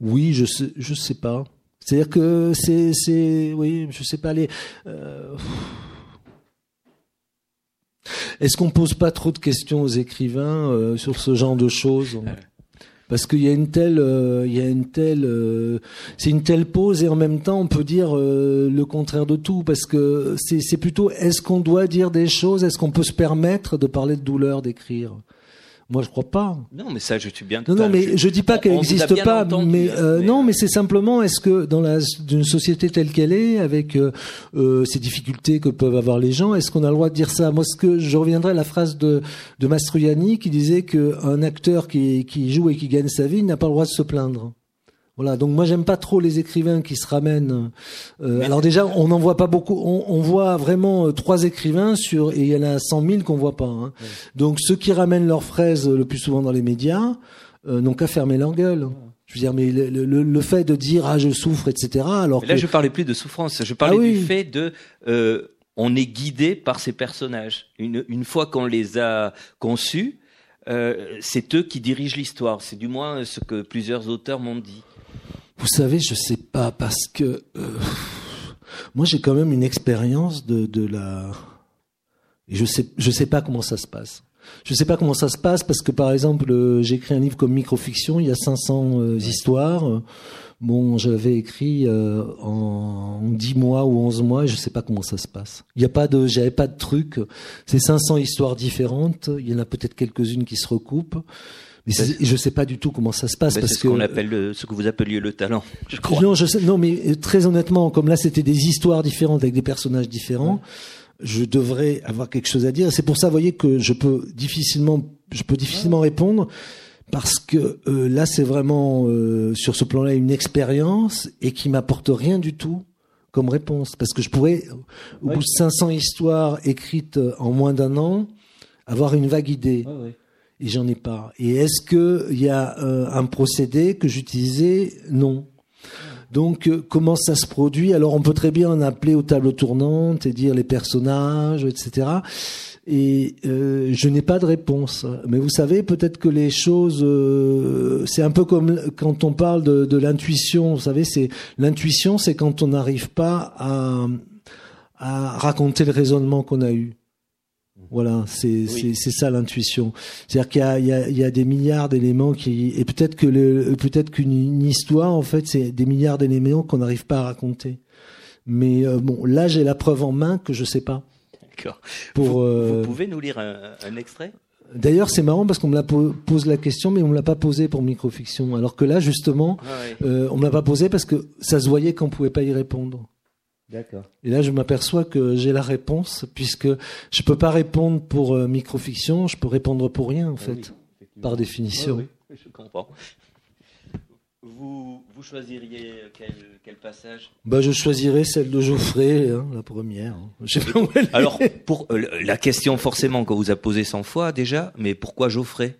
Speaker 2: Oui, je sais, je sais pas. C'est-à-dire que c'est, c'est, oui, je sais pas les. euh, Est-ce qu'on pose pas trop de questions aux écrivains euh, sur ce genre de choses? Parce qu'il y a une telle, euh, il y a une telle, euh, c'est une telle pause et en même temps on peut dire euh, le contraire de tout. Parce que c'est, c'est plutôt est-ce qu'on doit dire des choses, est-ce qu'on peut se permettre de parler de douleur, d'écrire? Moi je crois pas.
Speaker 3: Non, mais ça, je suis bien.
Speaker 2: Non, non, mais je dis pas qu'elle n'existe pas,
Speaker 3: entendu,
Speaker 2: mais,
Speaker 3: hein,
Speaker 2: euh,
Speaker 3: mais,
Speaker 2: non,
Speaker 3: euh,
Speaker 2: mais c'est simplement est-ce que dans la d'une société telle qu'elle est, avec euh, euh, ces difficultés que peuvent avoir les gens, est-ce qu'on a le droit de dire ça? Moi, ce que je reviendrai à la phrase de de Mastroianni qui disait que un acteur qui qui joue et qui gagne sa vie n'a pas le droit de se plaindre. Voilà, donc moi j'aime pas trop les écrivains qui se ramènent. Euh, alors déjà, on n'en voit pas beaucoup. On, on voit vraiment euh, trois écrivains sur et il y en a cent mille qu'on voit pas. hein. Donc ceux qui ramènent leurs fraises le plus souvent dans les médias euh, n'ont qu'à fermer leur gueule. Je veux dire, mais le, le- le fait de dire ah je souffre, etc. Alors
Speaker 3: Mais là,
Speaker 2: que
Speaker 3: je parlais plus de souffrance. Je parlais
Speaker 2: Ah oui.
Speaker 3: du fait de. euh, on est guidé par ces personnages. Une, une fois qu'on les a conçus, euh, c'est eux qui dirigent l'histoire. C'est du moins ce que plusieurs auteurs m'ont dit.
Speaker 2: Vous savez, je sais pas parce que euh, moi j'ai quand même une expérience de, de la. Et je sais, je sais pas comment ça se passe. Je sais pas comment ça se passe parce que par exemple, euh, j'ai écrit un livre comme Microfiction, il y a 500 euh, histoires. Bon, j'avais écrit euh, en 10 mois ou 11 mois, et je sais pas comment ça se passe. Il y a pas de, j'avais pas de truc. C'est 500 histoires différentes. Il y en a peut-être quelques-unes qui se recoupent. Mais je sais pas du tout comment ça se passe parce
Speaker 3: ce
Speaker 2: que
Speaker 3: qu'on appelle le- ce que vous appeliez le talent, je crois.
Speaker 2: non, je sais, non, mais euh, très honnêtement, comme là c'était des histoires différentes avec des personnages différents, je devrais avoir quelque chose à dire. C'est pour ça, vous voyez, que je peux difficilement, je peux difficilement répondre parce que euh, là, c'est vraiment euh, sur ce plan-là une expérience et qui m'apporte rien du tout comme réponse. Parce que je pourrais, au bout de 500 histoires écrites euh, en moins d'un an, avoir une vague idée. Et j'en ai pas. Et est-ce que il y a euh, un procédé que j'utilisais? Non. Donc euh, comment ça se produit? Alors on peut très bien en appeler aux tables tournantes et dire les personnages, etc. Et euh, je n'ai pas de réponse. Mais vous savez, peut-être que les choses, euh, c'est un peu comme quand on parle de, de l'intuition. Vous savez, c'est l'intuition, c'est quand on n'arrive pas à, à raconter le raisonnement qu'on a eu. Voilà, c'est c'est c'est ça l'intuition. C'est-à-dire qu'il y a il y y a des milliards d'éléments qui et peut-être que le peut-être qu'une une histoire en fait c'est des milliards d'éléments qu'on n'arrive pas à raconter. Mais euh, bon, là j'ai la preuve en main que je sais pas.
Speaker 3: D'accord.
Speaker 2: Pour
Speaker 3: vous,
Speaker 2: euh,
Speaker 3: vous pouvez nous lire un, un extrait?
Speaker 2: D'ailleurs c'est marrant parce qu'on me la po- pose la question mais on me l'a pas posée pour microfiction. Alors que là justement euh, on me l'a pas posée parce que ça se voyait qu'on pouvait pas y répondre.
Speaker 3: D'accord.
Speaker 2: Et là, je m'aperçois que j'ai la réponse, puisque je peux pas répondre pour euh, microfiction, je peux répondre pour rien, en fait, par définition.
Speaker 3: Je comprends. Vous, vous choisiriez quel, quel passage?
Speaker 2: Bah, je choisirais celle de Geoffrey, hein, la première. Je sais pas où elle est.
Speaker 3: Alors, pour euh, la question forcément qu'on vous a posée 100 fois déjà, mais pourquoi Geoffrey?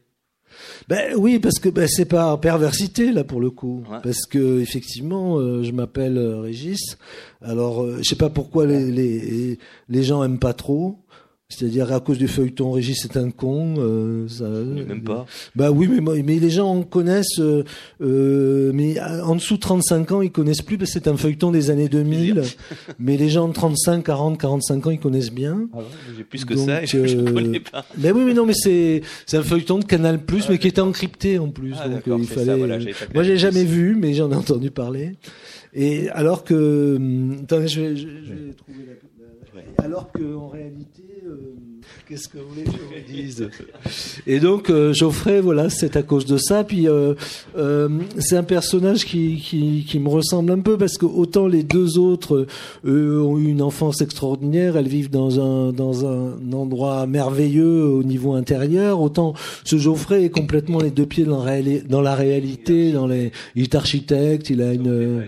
Speaker 2: Ben oui, parce que ben, c'est par perversité là pour le coup,
Speaker 3: Ouais.
Speaker 2: parce que effectivement, euh, je m'appelle euh, Régis. Alors, euh, je sais pas pourquoi les, les les gens aiment pas trop. C'est-à-dire à cause du feuilleton Régis c'est un con. Euh, ça,
Speaker 3: même pas.
Speaker 2: Bah oui, mais, mais les gens en connaissent, euh, euh mais en dessous de 35 ans, ils connaissent plus parce que c'est un feuilleton des années 2000. <laughs> mais les gens de 35, 40, 45 ans, ils connaissent bien.
Speaker 3: Ah J'ai plus que ça et <laughs> je, ne connais pas.
Speaker 2: Mais oui, mais non, mais c'est c'est un feuilleton de Canal Plus, mais qui était encrypté en plus.
Speaker 3: Ah, donc il fallait. voilà,
Speaker 2: Moi, j'ai jamais vu, mais j'en ai entendu parler. Et alors que, hum, attendez, je vais, je, je vais trouver la, alors que en réalité Qu'est-ce que vous voulez que je vous dise? <laughs> Et donc euh, Geoffrey, voilà, c'est à cause de ça. Puis euh, euh, c'est un personnage qui, qui, qui, me ressemble un peu parce que autant les deux autres eux, ont eu une enfance extraordinaire, elles vivent dans un dans un endroit merveilleux au niveau intérieur, autant ce Geoffrey est complètement les deux pieds dans la, dans la réalité, dans les, il est architecte, il a une.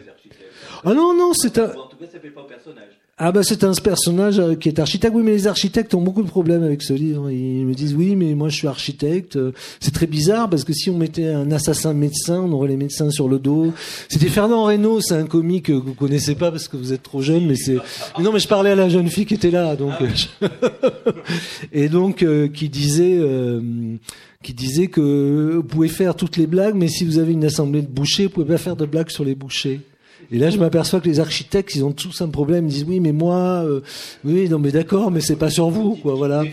Speaker 2: Ah non non, c'est un. En tout cas, ça fait pas personnage. Ah bah c'est un personnage euh, qui est architecte. Oui, mais les architectes ont beaucoup de problèmes avec ce livre. Ils me disent oui, mais moi je suis architecte. C'est très bizarre parce que si on mettait un assassin médecin, on aurait les médecins sur le dos. C'était Fernand Reynaud, c'est un comique que vous connaissez pas parce que vous êtes trop jeune, mais c'est. <laughs> non, mais je parlais à la jeune fille qui était là, donc. Ah <laughs> et donc euh, qui disait. Euh, qui disait que vous pouvez faire toutes les blagues, mais si vous avez une assemblée de bouchers, vous pouvez pas faire de blagues sur les bouchers. Et là, je m'aperçois que les architectes, ils ont tous un problème. Ils disent oui, mais moi, euh, oui, non, mais d'accord, mais c'est pas sur vous, quoi. Voilà.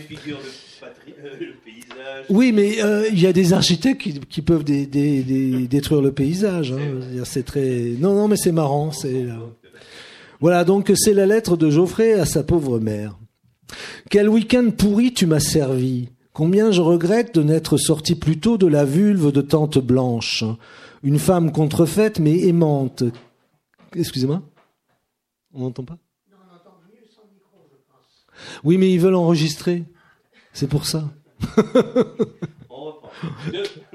Speaker 2: Oui, mais euh, il y a des architectes qui, qui peuvent des, des, des, détruire le paysage. Hein. C'est très. Non, non, mais c'est marrant. C'est. Voilà, donc c'est la lettre de Geoffrey à sa pauvre mère. Quel week-end pourri tu m'as servi. Combien je regrette de n'être sorti plus tôt de la vulve de tante Blanche. Une femme contrefaite mais aimante, Excusez-moi On n'entend pas Non, on entend mieux sans micro, je pense. Oui, mais ils veulent enregistrer. C'est pour ça. <laughs>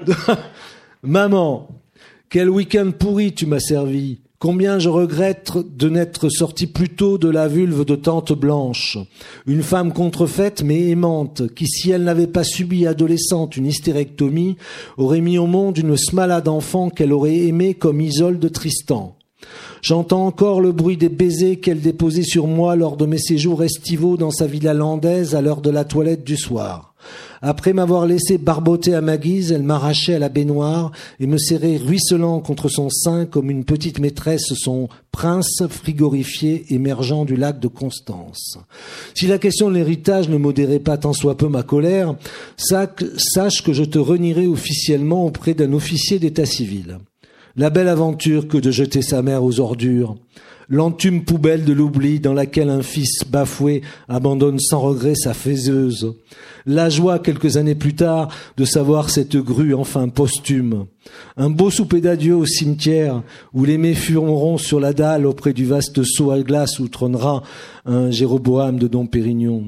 Speaker 2: <laughs> Maman, quel week-end pourri tu m'as servi. Combien je regrette de n'être sorti plus tôt de la vulve de tante Blanche. Une femme contrefaite mais aimante, qui si elle n'avait pas subi adolescente une hystérectomie, aurait mis au monde une smalade enfant qu'elle aurait aimée comme Isole de Tristan. J'entends encore le bruit des baisers qu'elle déposait sur moi lors de mes séjours estivaux dans sa villa landaise à l'heure de la toilette du soir. Après m'avoir laissé barboter à ma guise, elle m'arrachait à la baignoire et me serrait ruisselant contre son sein comme une petite maîtresse son prince frigorifié émergeant du lac de Constance. Si la question de l'héritage ne modérait pas tant soit peu ma colère, sache que je te renierai officiellement auprès d'un officier d'état civil. La belle aventure que de jeter sa mère aux ordures. L'entume poubelle de l'oubli dans laquelle un fils bafoué abandonne sans regret sa faiseuse. La joie, quelques années plus tard, de savoir cette grue enfin posthume. Un beau souper d'adieu au cimetière où les mets fumeront sur la dalle auprès du vaste seau à glace où trônera un Jéroboam de Dom Pérignon.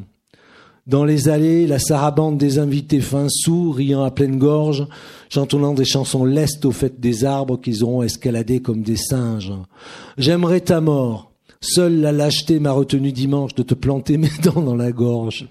Speaker 2: Dans les allées, la sarabande des invités fins sous, riant à pleine gorge, chantonnant des chansons lestes au fait des arbres qu'ils auront escaladés comme des singes. J'aimerais ta mort. Seule la lâcheté m'a retenu dimanche de te planter mes <laughs> dents dans la gorge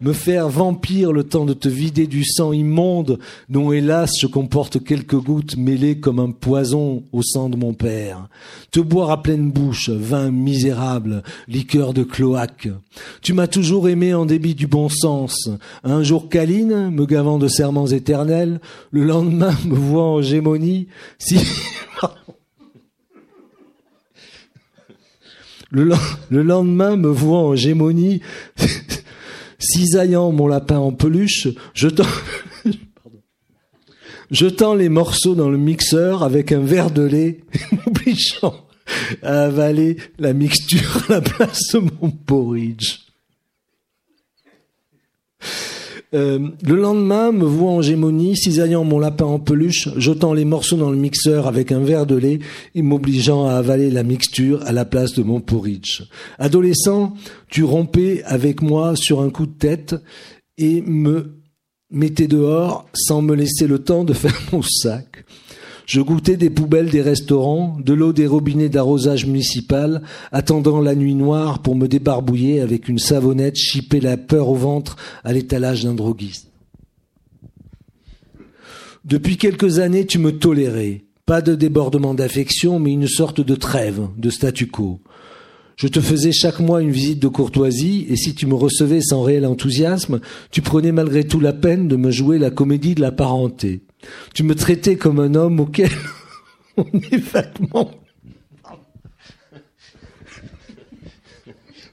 Speaker 2: me faire vampire le temps de te vider du sang immonde dont hélas je comporte quelques gouttes mêlées comme un poison au sang de mon père. Te boire à pleine bouche, vin misérable, liqueur de cloaque. Tu m'as toujours aimé en débit du bon sens. Un jour câline, me gavant de serments éternels, le lendemain me voit en gémonie, si... <laughs> Le, le, lendemain me voit en gémonie <laughs> cisaillant mon lapin en peluche, jetant, <laughs> les morceaux dans le mixeur avec un verre de lait, m'obligeant à avaler la mixture à la place de mon porridge. Euh, le lendemain, me voit en gémonie, cisaillant mon lapin en peluche, jetant les morceaux dans le mixeur avec un verre de lait et m'obligeant à avaler la mixture à la place de mon porridge. Adolescent, tu rompais avec moi sur un coup de tête et me mettais dehors sans me laisser le temps de faire mon sac. Je goûtais des poubelles des restaurants, de l'eau des robinets d'arrosage municipal, attendant la nuit noire pour me débarbouiller avec une savonnette chipée la peur au ventre à l'étalage d'un droguiste. Depuis quelques années, tu me tolérais. Pas de débordement d'affection, mais une sorte de trêve, de statu quo. Je te faisais chaque mois une visite de courtoisie, et si tu me recevais sans réel enthousiasme, tu prenais malgré tout la peine de me jouer la comédie de la parenté. Tu me traitais comme un homme auquel <laughs> on est vaguement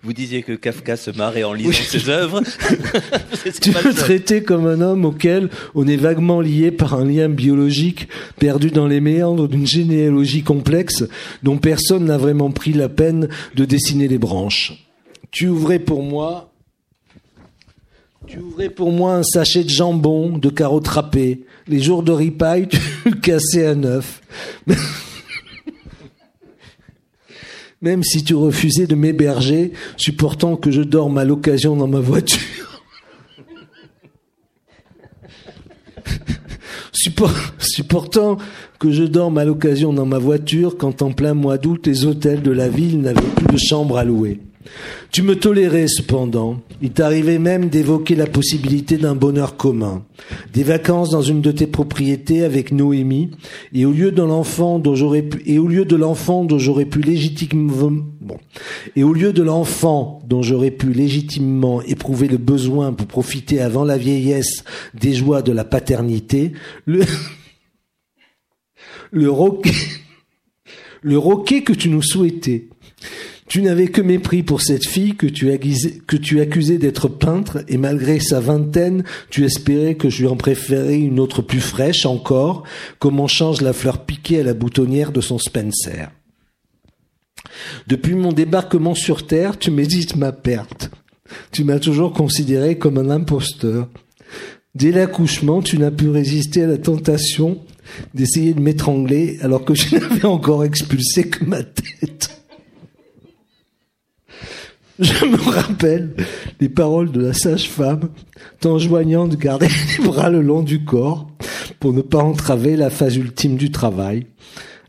Speaker 3: Vous disiez que Kafka se marrait en lisant ses œuvres. <laughs>
Speaker 2: tu me traitais comme un homme auquel on est vaguement lié par un lien biologique perdu dans les méandres d'une généalogie complexe dont personne n'a vraiment pris la peine de dessiner les branches. Tu ouvrais pour moi tu ouvrais pour moi un sachet de jambon, de carottes râpées. Les jours de ripaille, tu le <laughs> cassais à neuf <laughs> même si tu refusais de m'héberger, supportant que je dorme à l'occasion dans ma voiture. <laughs> supportant que je dorme à l'occasion dans ma voiture quand en plein mois d'août les hôtels de la ville n'avaient plus de chambre à louer. Tu me tolérais cependant. Il t'arrivait même d'évoquer la possibilité d'un bonheur commun, des vacances dans une de tes propriétés avec Noémie, et au lieu de l'enfant dont j'aurais pu, légitimement, légitimement éprouver le besoin pour profiter avant la vieillesse des joies de la paternité, le, <laughs> le roquet, le roquet que tu nous souhaitais, tu n'avais que mépris pour cette fille que tu, accusais, d'être peintre, et malgré sa vingtaine, tu espérais que je lui en préférais une autre plus fraîche encore, comme on change la fleur piquée à la boutonnière de son Spencer? Depuis mon débarquement sur Terre, tu médites ma perte. Tu m'as toujours considéré comme un imposteur. Dès l'accouchement, tu n'as pu résister à la tentation d'essayer de m'étrangler alors que je <laughs> n'avais encore expulsé que ma tête. Je me rappelle les paroles de la sage-femme, t'enjoignant de garder <laughs> les bras le long du corps pour ne pas entraver la phase ultime du travail.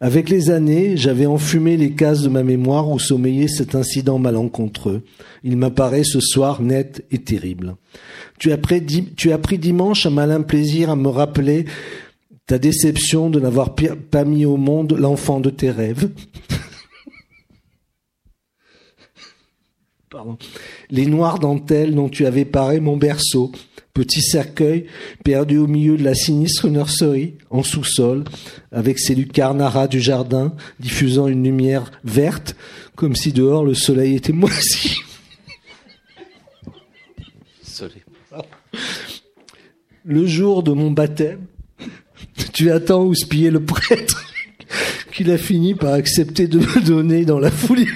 Speaker 2: Avec les années, j'avais enfumé les cases de ma mémoire où sommeillait cet incident malencontreux. Il m'apparaît ce soir net et terrible. Tu as, pris, tu as pris dimanche un malin plaisir à me rappeler ta déception de n'avoir pas mis au monde l'enfant de tes rêves. Les noires dentelles dont tu avais paré mon berceau, petit cercueil perdu au milieu de la sinistre nurserie, en sous-sol, avec ses lucarnes à ras du jardin, diffusant une lumière verte, comme si dehors le soleil était moisi. Le jour de mon baptême, tu attends houspiller le prêtre qu'il a fini par accepter de me donner dans la foulée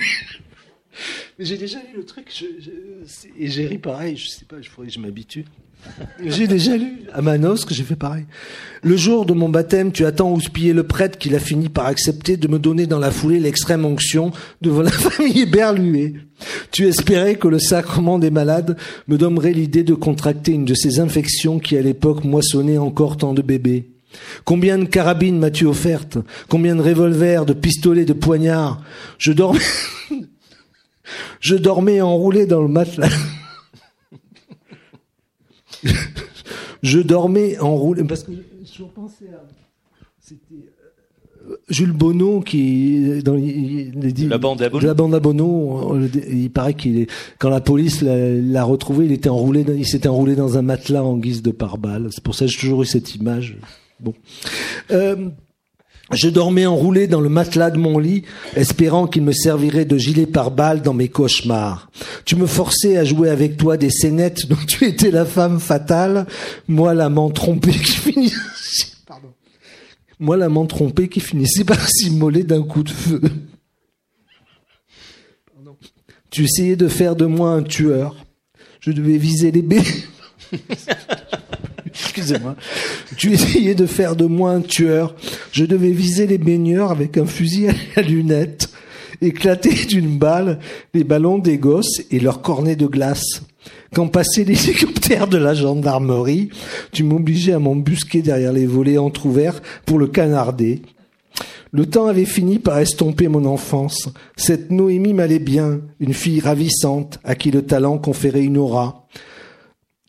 Speaker 2: j'ai déjà lu le truc, et j'ai ri pareil, je sais pas, il faudrait que je m'habitue. <laughs> J'ai déjà lu à Manos que j'ai fait pareil. Le jour de mon baptême, tu attends houspiller le prêtre qu'il a fini par accepter de me donner dans la foulée l'extrême onction devant la <laughs> famille berluée. Tu espérais que le sacrement des malades me donnerait l'idée de contracter une de ces infections qui à l'époque moissonnaient encore tant de bébés. Combien de carabines m'as-tu offertes Combien de revolvers, de pistolets, de poignards? Je dormais, <laughs> je dormais enroulé dans le matelas. je dormais enroulé parce que je repensais à c'était euh, Jules Bonneau qui dans
Speaker 3: la bande à Bonneau.
Speaker 2: La bande à Bonneau, il paraît qu'il est quand la police l'a retrouvé, il était enroulé, il s'était enroulé dans un matelas en guise de pare-balles. C'est pour ça que j'ai toujours eu cette image. Bon. Euh, je dormais enroulé dans le matelas de mon lit, espérant qu'il me servirait de gilet pare-balles dans mes cauchemars. Tu me forçais à jouer avec toi des scénettes dont tu étais la femme fatale, moi l'amant trompé qui finissait, <laughs> moi l'amant trompé qui finissait par s'immoler d'un coup de feu. Tu essayais de faire de moi un tueur. Je devais viser les bébés. <laughs> <laughs> Excusez-moi. Tu essayais de faire de moi un tueur. Je devais viser les baigneurs avec un fusil à lunettes, éclater d'une balle les ballons des gosses et leurs cornets de glace. Quand passaient les <laughs> hélicoptères de la gendarmerie, tu m'obligeais à m'embusquer derrière les volets entr'ouverts pour le canarder. Le temps avait fini par estomper mon enfance. Cette Noémie m'allait bien, une fille ravissante à qui le talent conférait une aura.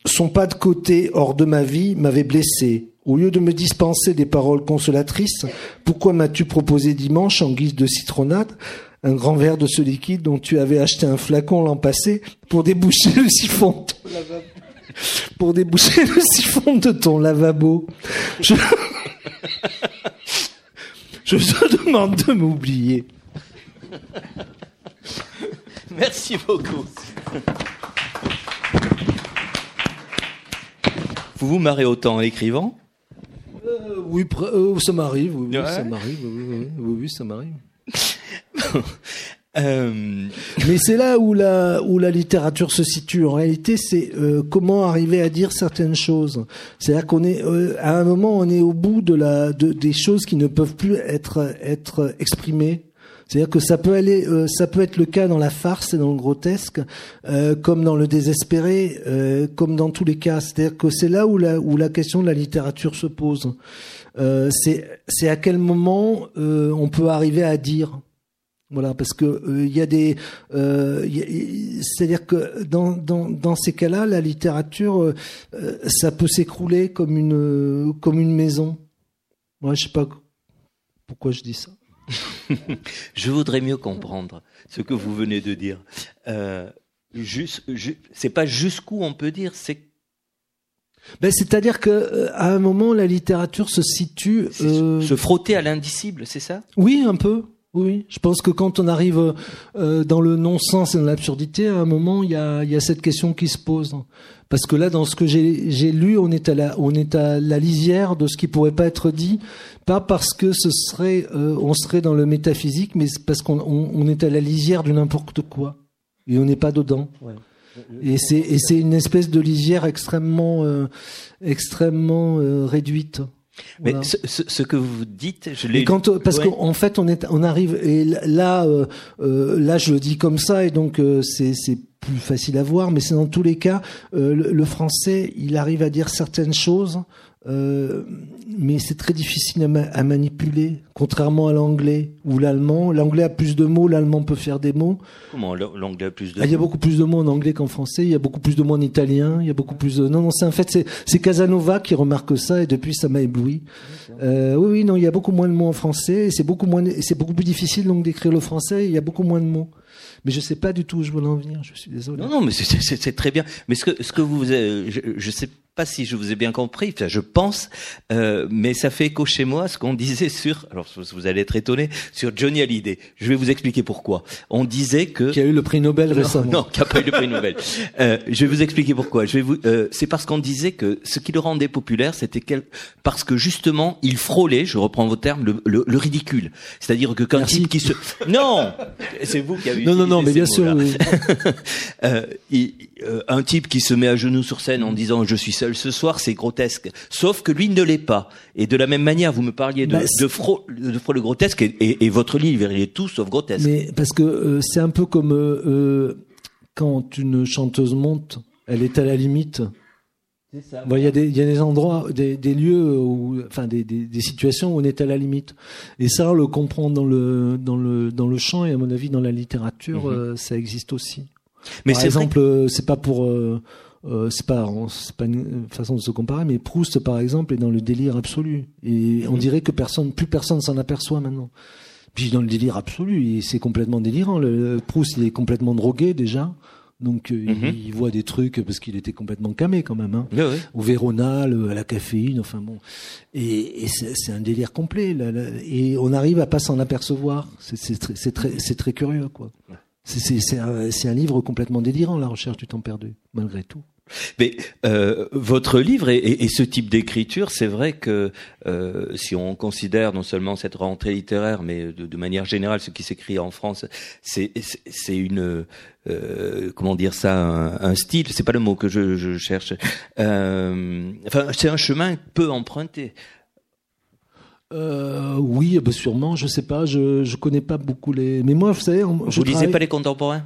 Speaker 2: Son pas de côté hors de ma vie m'avait blessé. Au lieu de me dispenser des paroles consolatrices, pourquoi m'as-tu proposé dimanche en guise de citronnade un grand verre de ce liquide dont tu avais acheté un flacon l'an passé pour déboucher le siphon de ton lavabo? Je te demande de m'oublier.
Speaker 3: Merci beaucoup. Vous vous marrez autant en écrivant
Speaker 2: Euh, oui, euh, ça m'arrive. Oui, oui,
Speaker 3: Ouais.
Speaker 2: ça m'arrive. Oui, oui, ça m'arrive. <laughs>
Speaker 3: Euh,
Speaker 2: Mais c'est là où la où la littérature se situe. En réalité, c'est euh, comment arriver à dire certaines choses. C'est-à-dire qu'on est euh, à un moment, on est au bout de la de, des choses qui ne peuvent plus être être exprimées. C'est-à-dire que ça peut aller, euh, ça peut être le cas dans la farce et dans le grotesque, euh, comme dans le désespéré, euh, comme dans tous les cas. C'est-à-dire que c'est là où la où la question de la littérature se pose. Euh, c'est à quel moment euh, on peut arriver à dire. Voilà, parce que euh, il y a des, c'est-à-dire que dans dans dans ces cas-là, la littérature, ça peut s'écrouler comme une comme une maison. Moi, je sais pas pourquoi je dis ça. <laughs>
Speaker 3: je voudrais mieux comprendre ce que vous venez de dire. Euh, c'est pas jusqu'où on peut dire, c'est
Speaker 2: Ben, c'est-à-dire que euh, à un moment, la littérature se situe.
Speaker 3: c'est
Speaker 2: euh,
Speaker 3: se frotter à l'indicible, c'est ça?
Speaker 2: Oui, un peu. Oui, je pense que quand on arrive euh, dans le non-sens et dans l'absurdité, à un moment, il y a, il y a cette question qui se pose. Parce que là, dans ce que j'ai j'ai lu, on est à la, on est à la lisière de ce qui pourrait pas être dit, pas parce que ce serait, euh, on serait dans le métaphysique, mais parce qu'on on, on est à la lisière de n'importe quoi et on n'est pas dedans. Et c'est et c'est une espèce de lisière extrêmement, euh, extrêmement euh, réduite.
Speaker 3: Mais
Speaker 2: Voilà.
Speaker 3: ce, ce- ce que vous dites, je l'ai.
Speaker 2: Quand parce
Speaker 3: Ouais.
Speaker 2: qu'en fait on est on arrive et là euh, euh, là je le dis comme ça et donc euh, c'est c'est plus facile à voir mais c'est dans tous les cas euh, le, le français il arrive à dire certaines choses euh, mais c'est très difficile à, ma- à manipuler contrairement à l'anglais ou l'allemand l'anglais a plus de mots l'allemand peut faire des mots
Speaker 3: Comment l'anglais a plus de.
Speaker 2: ah, il y a beaucoup plus de mots en anglais qu'en français. Il y a beaucoup plus de mots en italien. Il y a beaucoup plus de. Non, non, c'est en fait c'est Casanova qui remarque ça et depuis ça m'a ébloui. Euh, oui, oui, non, il y a beaucoup moins de mots en français. et C'est beaucoup moins. beaucoup plus difficile donc d'écrire le français. Il y a beaucoup moins de mots. Mais je sais pas du tout où je veux en venir. Je suis désolé.
Speaker 3: Non, non, mais c'est très bien. Mais ce que ce que vous, euh, je, je sais pas si je vous ai bien compris. Enfin, je pense, euh, mais ça fait écho chez moi ce qu'on <laughs> disait sur. Alors, vous allez être étonné sur Johnny Hallyday. Je vais vous expliquer pourquoi. On disait que
Speaker 2: Qui a eu le prix Nobel
Speaker 3: non,
Speaker 2: récemment.
Speaker 3: non, qui n'a pas eu le prix Nobel. <laughs> Euh, je vais vous expliquer pourquoi. Je vais vous. euh, c'est parce qu'on disait que ce qui le rendait populaire, c'était quel... parce que justement, il frôlait, je reprends vos termes, le, le, le ridicule. C'est-à-dire que qu'un
Speaker 2: Merci.
Speaker 3: type qui se. <laughs> Non, c'est vous qui avez.
Speaker 2: Non, non, non, mais bien sûr. oui.
Speaker 3: Euh, il- un type qui se met à genoux sur scène en disant je suis seul ce soir, c'est grotesque. Sauf que lui ne l'est pas. Et de la même manière, vous me parliez de,
Speaker 2: Bah,
Speaker 3: de, Fro, de Fro le grotesque et, et, et votre livre, il est tout sauf grotesque.
Speaker 2: Mais parce que euh, c'est un peu comme euh, euh, quand une chanteuse monte, elle est à la limite. Bon, il y a des il y a des endroits, des, des lieux où, enfin des, des, des situations où on est à la limite. Et ça, on le comprend dans le dans le dans le chant et à mon avis dans la littérature,
Speaker 3: Mhm.
Speaker 2: euh, ça existe aussi.
Speaker 3: Mais
Speaker 2: Par exemple, euh, c'est pas pour euh, euh, c'est pas c'est pas une façon de se comparer, mais Proust par exemple est dans le délire absolu et on
Speaker 3: Mhm.
Speaker 2: dirait que personne plus personne s'en aperçoit maintenant. Puis dans le délire absolu, c'est complètement délirant. Le, Proust, il est complètement drogué déjà, donc euh, il, il voit des trucs parce qu'il était complètement camé quand même. Hein.
Speaker 3: Oui, oui.
Speaker 2: Au Vérona, le- à la caféine, enfin bon. Et, et c'est un délire complet. là, là. et on arrive à pas s'en apercevoir. C'est très, très, c'est très curieux, quoi. C'est- un, un livre complètement délirant, La recherche du temps perdu, malgré tout.
Speaker 3: Mais euh, votre livre et, et- et ce type d'écriture, c'est vrai que euh, si on considère non seulement cette rentrée littéraire, mais de, de manière générale ce qui s'écrit en France, c'est une euh, comment dire ça, un, un style. C'est pas le mot que je, je cherche. Euh, enfin, c'est un chemin peu emprunté.
Speaker 2: Euh, oui, bah sûrement, je sais pas, je, je connais pas beaucoup les. Mais moi, vous savez, on- je
Speaker 3: Vous lisez
Speaker 2: travaille-
Speaker 3: pas les contemporains?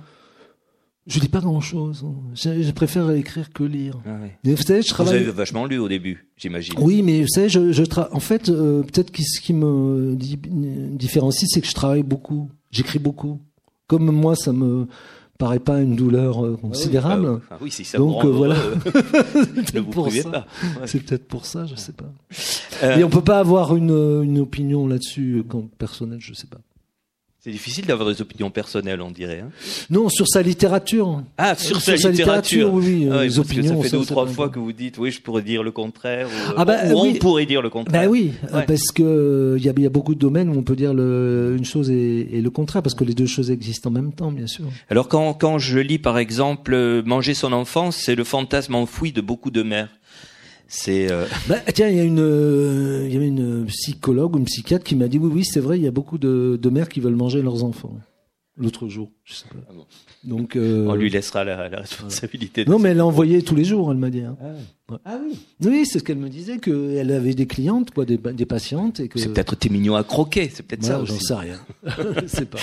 Speaker 2: Je lis pas grand chose. Je, je préfère écrire que lire.
Speaker 3: ah, oui.
Speaker 2: Mais vous savez, je
Speaker 3: Vous
Speaker 2: travaille.
Speaker 3: avez vachement lu au début, j'imagine.
Speaker 2: Oui, mais vous savez, je, je tra- en fait, euh, peut-être que ce qui me di- différencie, c'est que je travaille beaucoup. J'écris beaucoup. Comme moi, ça me paraît pas une douleur euh, considérable.
Speaker 3: Ah oui, si ça
Speaker 2: Donc,
Speaker 3: vous
Speaker 2: euh, voilà. <laughs>
Speaker 3: Ouais.
Speaker 2: C'est peut-être pour ça, je sais pas.
Speaker 3: Euh,
Speaker 2: Et on peut pas avoir une, une opinion là-dessus euh, quand personnelle, je sais pas.
Speaker 3: C'est difficile d'avoir des opinions personnelles, on dirait. Hein
Speaker 2: non, sur sa littérature.
Speaker 3: Ah, sur, sa, littérature.
Speaker 2: oui,
Speaker 3: ah,
Speaker 2: les opinions.
Speaker 3: ça fait deux ou trois fois que vous dites, oui, je pourrais dire le contraire. Ou,
Speaker 2: ah bah,
Speaker 3: on pourrait dire le contraire.
Speaker 2: Bah oui, parce que il y a, y a, beaucoup de domaines où on peut dire le, une chose et, et, le contraire, parce que les deux choses existent en même temps, bien sûr.
Speaker 3: Alors quand, quand je lis, par exemple, Manger son enfance, c'est le fantasme enfoui de beaucoup de mères. C'est. Euh... <laughs>
Speaker 2: Bah, tiens, il y a une, euh, il y avait une psychologue ou une psychiatre qui m'a dit oui, oui, c'est vrai, il y a beaucoup de, de mères qui veulent manger leurs enfants. L'autre jour, je sais pas. Ah bon.
Speaker 3: Donc, euh... on lui laissera la, la responsabilité.
Speaker 2: non, mais elle l'a envoyé tous les jours, elle m'a dit. Hein.
Speaker 3: Ah. Ah oui.
Speaker 2: Oui, c'est ce qu'elle me disait qu'elle avait des clientes, quoi, des, des patientes et que.
Speaker 3: C'est peut-être t'es mignon à croquer, c'est peut-être ça aussi.
Speaker 2: J'en sais rien. <laughs> c'est pas.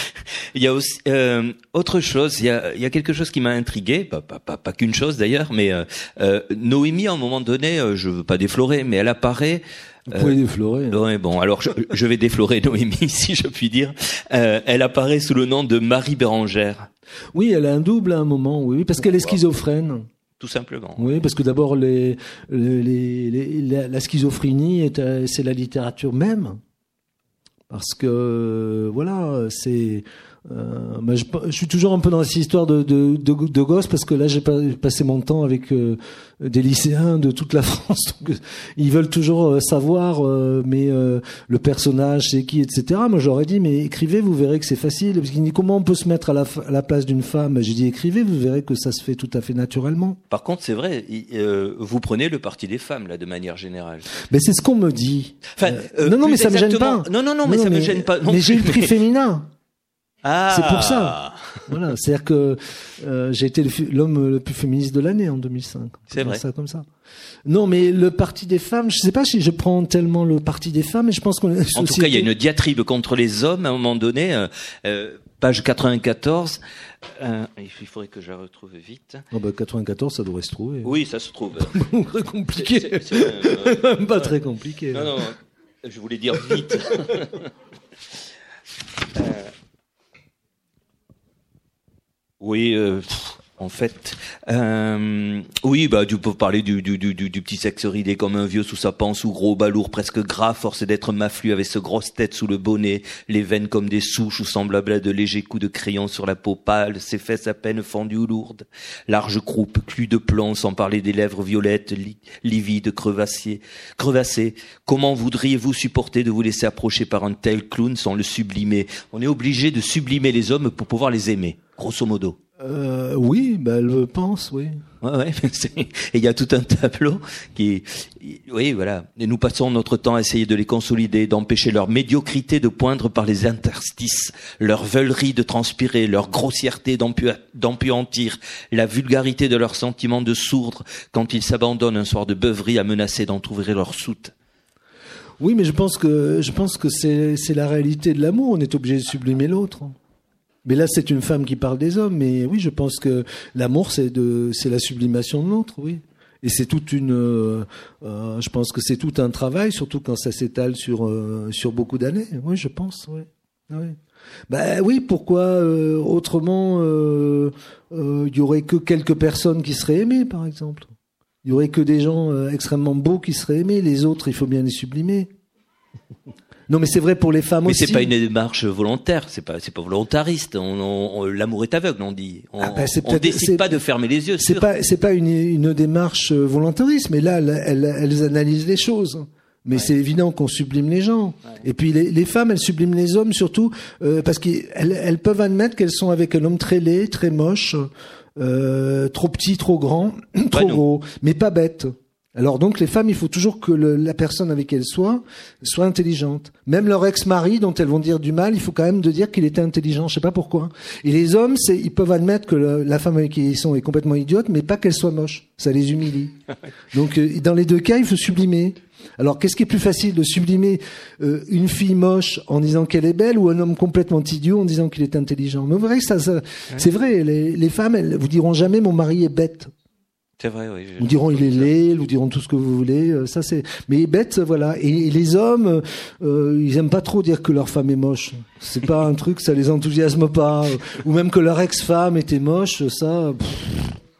Speaker 3: Il y a aussi euh, autre chose. Il y a, il y a quelque chose qui m'a intrigué, pas, pas, pas, pas qu'une chose d'ailleurs, mais euh, euh, Noémie à un moment donné, euh, je veux pas déflorer, mais elle apparaît.
Speaker 2: Vous pouvez déflorer.
Speaker 3: Hein. Ouais, bon, alors je, je, vais déflorer Noémie, <laughs> si je puis dire. elle apparaît sous le nom de Marie Bérangère.
Speaker 2: Oui, elle a un double à un moment, oui, parce qu'elle est schizophrène
Speaker 3: tout simplement.
Speaker 2: Oui, parce que d'abord, les, les, les, la, la, schizophrénie, c'est la littérature même. Parce que, voilà, c'est euh, je, je, suis toujours un peu dans cette histoire de, de, de, de gosse parce que là j'ai passé mon temps avec euh, des lycéens de toute la <laughs> France. Donc, ils veulent toujours euh, savoir, euh, mais le personnage c'est qui, etc. Moi j'aurais dit mais écrivez, vous verrez que c'est facile. Parce qu'il dit comment on peut se mettre à la, à la place d'une femme? J'ai dit écrivez, vous verrez que ça se fait tout à fait naturellement.
Speaker 3: Par contre c'est vrai, vous prenez le parti des femmes là de manière générale.
Speaker 2: Mais c'est ce qu'on me dit. Enfin, non non mais ça me gêne pas.
Speaker 3: Non non non mais ça me gêne pas.
Speaker 2: mais j'ai eu le prix féminin. Ah. C'est pour ça. Voilà, c'est-à-dire que euh, j'ai été l'homme le plus féministe de l'année en 2005.
Speaker 3: C'est vrai.
Speaker 2: Ça comme ça. Non, mais le parti des femmes, je sais pas si je prends tellement le parti des femmes, mais je pense qu'on.
Speaker 3: En tout cas, il y a une diatribe contre les hommes à un moment donné. Euh, euh, page 94. Euh, il faudrait que je la retrouve vite.
Speaker 2: Oh bah 94, ça devrait se trouver.
Speaker 3: Oui, ça se trouve. <laughs>
Speaker 2: très compliqué. <laughs> Pas très compliqué.
Speaker 3: Non, non, je voulais dire vite. <laughs> oui, euh, en fait, euh, oui, bah tu peux parler du, du, du, du, petit sexe ridé comme un vieux sous sa panse ou gros balourd presque gras, forcé d'être maflu avec ce grosse tête sous le bonnet, les veines comme des souches ou semblables à de légers coups de crayon sur la peau pâle, ses fesses à peine fendues ou lourdes, large croupe, cul de plomb, sans parler des lèvres violettes, livides, crevassées, crevassées. Comment voudriez-vous supporter de vous laisser approcher par un tel clown sans le sublimer? On est obligé de sublimer les hommes pour pouvoir les aimer grosso modo.
Speaker 2: Euh, oui, bah, elle le pense, oui.
Speaker 3: Ouais, ouais. <laughs> Et il y a tout un tableau qui, oui, voilà. Et nous passons notre temps à essayer de les consolider, d'empêcher leur médiocrité de poindre par les interstices, leur veulerie de transpirer, leur grossièreté d'empuantir, la vulgarité de leurs sentiments de sourdre quand ils s'abandonnent un soir de beuverie à menacer d'entrouvrir leur soute.
Speaker 2: Oui, mais je pense que je pense que c'est c'est la réalité de l'amour. On est obligé de sublimer l'autre. Mais là, c'est une femme qui parle des hommes. Mais oui, je pense que l'amour, c'est de, c'est la sublimation de l'autre, oui. Et c'est toute une, euh, euh, je pense que c'est tout un travail, surtout quand ça s'étale sur euh, sur beaucoup d'années. Oui, je pense, oui. oui. Ben oui, pourquoi euh, autrement il y aurait que quelques personnes qui seraient aimées, par exemple. Il y aurait que des gens extrêmement beaux qui seraient aimés. Les autres, il faut bien les sublimer. Non, mais c'est vrai pour les femmes aussi.
Speaker 3: Mais c'est pas une démarche volontaire, c'est pas, c'est pas volontariste. On, l'amour est aveugle, on dit. On, ah ben, on décide pas de fermer les yeux.
Speaker 2: C'est pas, c'est pas une, une, démarche euh, volontariste, mais là, elles, elles, analysent les choses. Mais c'est évident qu'on sublime les gens. Et puis les, les, femmes, elles subliment les hommes surtout euh, parce qu'elles elles peuvent admettre qu'elles sont avec un homme très laid, très moche, euh, trop petit, trop grand, <clears throat> trop gros, mais pas bête. Alors donc les femmes, il faut toujours que le, la personne avec elles soit soit intelligente. Même leur ex-mari, dont elles vont dire du mal, il faut quand même de dire qu'il était intelligent. Je sais pas pourquoi. Et les hommes, c'est ils peuvent admettre que la femme avec qui ils sont est complètement idiote, mais pas qu'elle soit moche. Ça les humilie. <laughs> donc euh, dans les deux cas, il faut sublimer. Alors qu'est-ce qui est plus facile de sublimer euh, une fille moche en disant qu'elle est belle ou un homme complètement idiot en disant qu'il est intelligent? Mais vous voyez ça, ça c'est vrai. Les, les femmes, elles vous diront jamais mon mari est bête.
Speaker 3: C'est vrai, oui.
Speaker 2: Nous dirons il est laid, nous dirons tout ce que vous voulez. Euh, ça c'est. Mais bête, voilà. Et, les hommes, euh, ils aiment pas trop dire que leur femme est moche. C'est pas un truc, ça les enthousiasme pas. Ou même que leur ex-femme était moche, ça.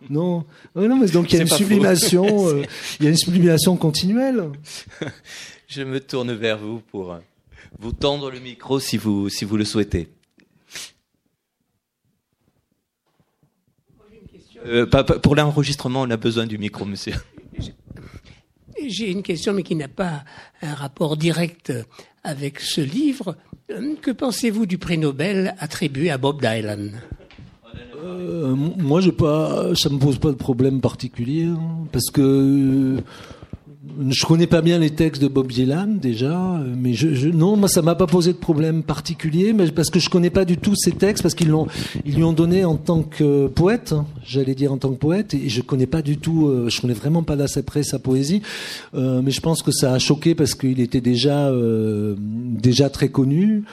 Speaker 2: non. non, mais donc il y a une sublimation. <laughs> Euh, il y a une sublimation continuelle.
Speaker 3: Je me tourne vers vous pour vous tendre le micro si vous si vous le souhaitez. Euh, pour l'enregistrement, on a besoin du micro, monsieur.
Speaker 4: J'ai une question, mais qui n'a pas un rapport direct avec ce livre. Que pensez-vous du prix Nobel attribué à Bob Dylan?
Speaker 2: Euh, moi, je pas, ça me pose pas de problème particulier, hein, parce que je connais pas bien les textes de Bob Dylan déjà, mais je, je non, moi ça m'a pas posé de problème particulier, mais parce que je connais pas du tout ces textes, parce qu'ils l'ont, ils lui ont donné en tant que poète, hein, j'allais dire en tant que poète, et je connais pas du tout, euh, je connais vraiment pas d'assez près sa poésie, euh, mais je pense que ça a choqué parce qu'il était déjà euh, déjà très connu.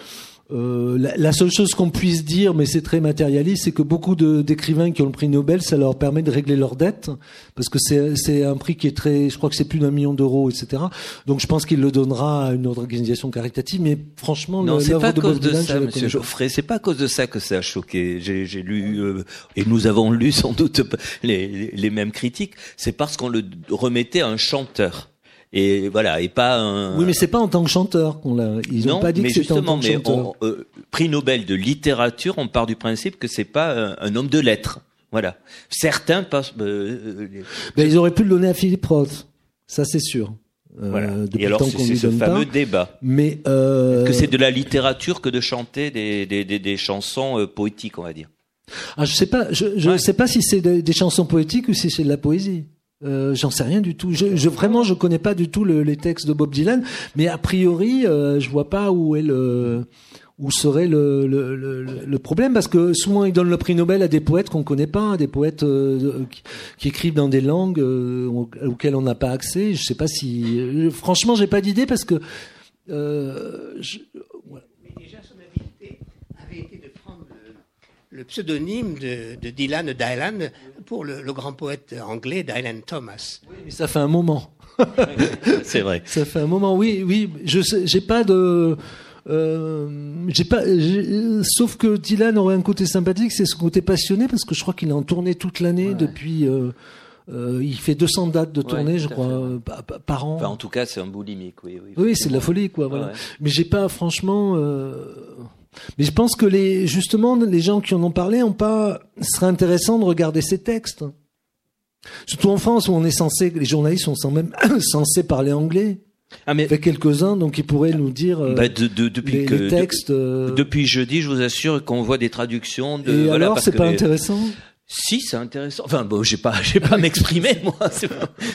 Speaker 2: Euh, la, seule chose qu'on puisse dire, mais c'est très matérialiste, c'est que beaucoup d'écrivains qui ont le prix Nobel, ça leur permet de régler leurs dettes, parce que c'est un prix qui est très, je crois que c'est plus d'un million d'euros, etc. Donc je pense qu'il le donnera à une organisation caritative, mais franchement,
Speaker 3: non, c'est pas à cause de ça, Monsieur Geoffrey, c'est pas à cause de ça que ça a choqué. J'ai lu euh, et nous avons lu sans doute <laughs> les, les mêmes critiques. C'est parce qu'on le remettait à un chanteur et voilà et pas un
Speaker 2: oui mais c'est pas en tant que chanteur qu'on l'a ils n'ont pas dit que c'était en tant que chanteur.
Speaker 3: euh, prix Nobel de littérature on part du principe que c'est pas un, homme de lettres. Voilà. Certains passent euh,
Speaker 2: ben, ils auraient pu le donner à Philippe Roth ça c'est sûr.
Speaker 3: Euh, voilà. et alors c'est ce fameux débat.
Speaker 2: Mais
Speaker 3: que c'est de la littérature que de chanter des, des, des, des chansons poétiques on va dire.
Speaker 2: Ah, je sais pas je, je sais pas si c'est des chansons poétiques ou si c'est de la poésie euh, J'en sais rien du tout. Je, je, vraiment, je connais pas du tout le, les textes de Bob Dylan, mais a priori, euh, je vois pas où est le où serait le, le, le, le, problème parce que souvent ils donnent le prix Nobel à des poètes qu'on connaît pas, des poètes euh, qui, qui, écrivent dans des langues euh, auxquelles on n'a pas accès. Je sais pas si, euh, franchement, j'ai pas d'idée parce que je,
Speaker 4: le pseudonyme de, de, Dylan Dylan pour le, le, grand poète anglais Dylan Thomas.
Speaker 2: Oui, mais ça fait un moment. <laughs>
Speaker 3: c'est vrai.
Speaker 2: Ça fait un moment, oui, oui. Je j'ai pas de. Euh, j'ai pas, sauf que Dylan aurait un côté sympathique, c'est ce côté passionné, parce que je crois qu'il est en tournée toute l'année depuis. Euh, euh, il fait 200 dates de tournée, je crois, euh, par an.
Speaker 3: Enfin, en tout cas, c'est un boulimique, oui. Oui,
Speaker 2: oui c'est de la folie, quoi. Voilà. Mais j'ai pas, franchement. Euh, mais je pense que les, justement, les gens qui en ont parlé ont pas, ce serait intéressant de regarder ces textes. Surtout en France où on est censé, les journalistes sont même <coughs> censés parler anglais. Ah mais fait quelques-uns, donc ils pourraient nous dire euh,
Speaker 3: bah de, de, depuis
Speaker 2: les,
Speaker 3: que,
Speaker 2: les textes.
Speaker 3: Euh, depuis jeudi, je vous assure qu'on voit des traductions. De,
Speaker 2: Et
Speaker 3: voilà,
Speaker 2: alors, c'est pas intéressant?
Speaker 3: Si, c'est intéressant. Enfin, bon, j'ai pas, j'ai pas <laughs> m'exprimer moi.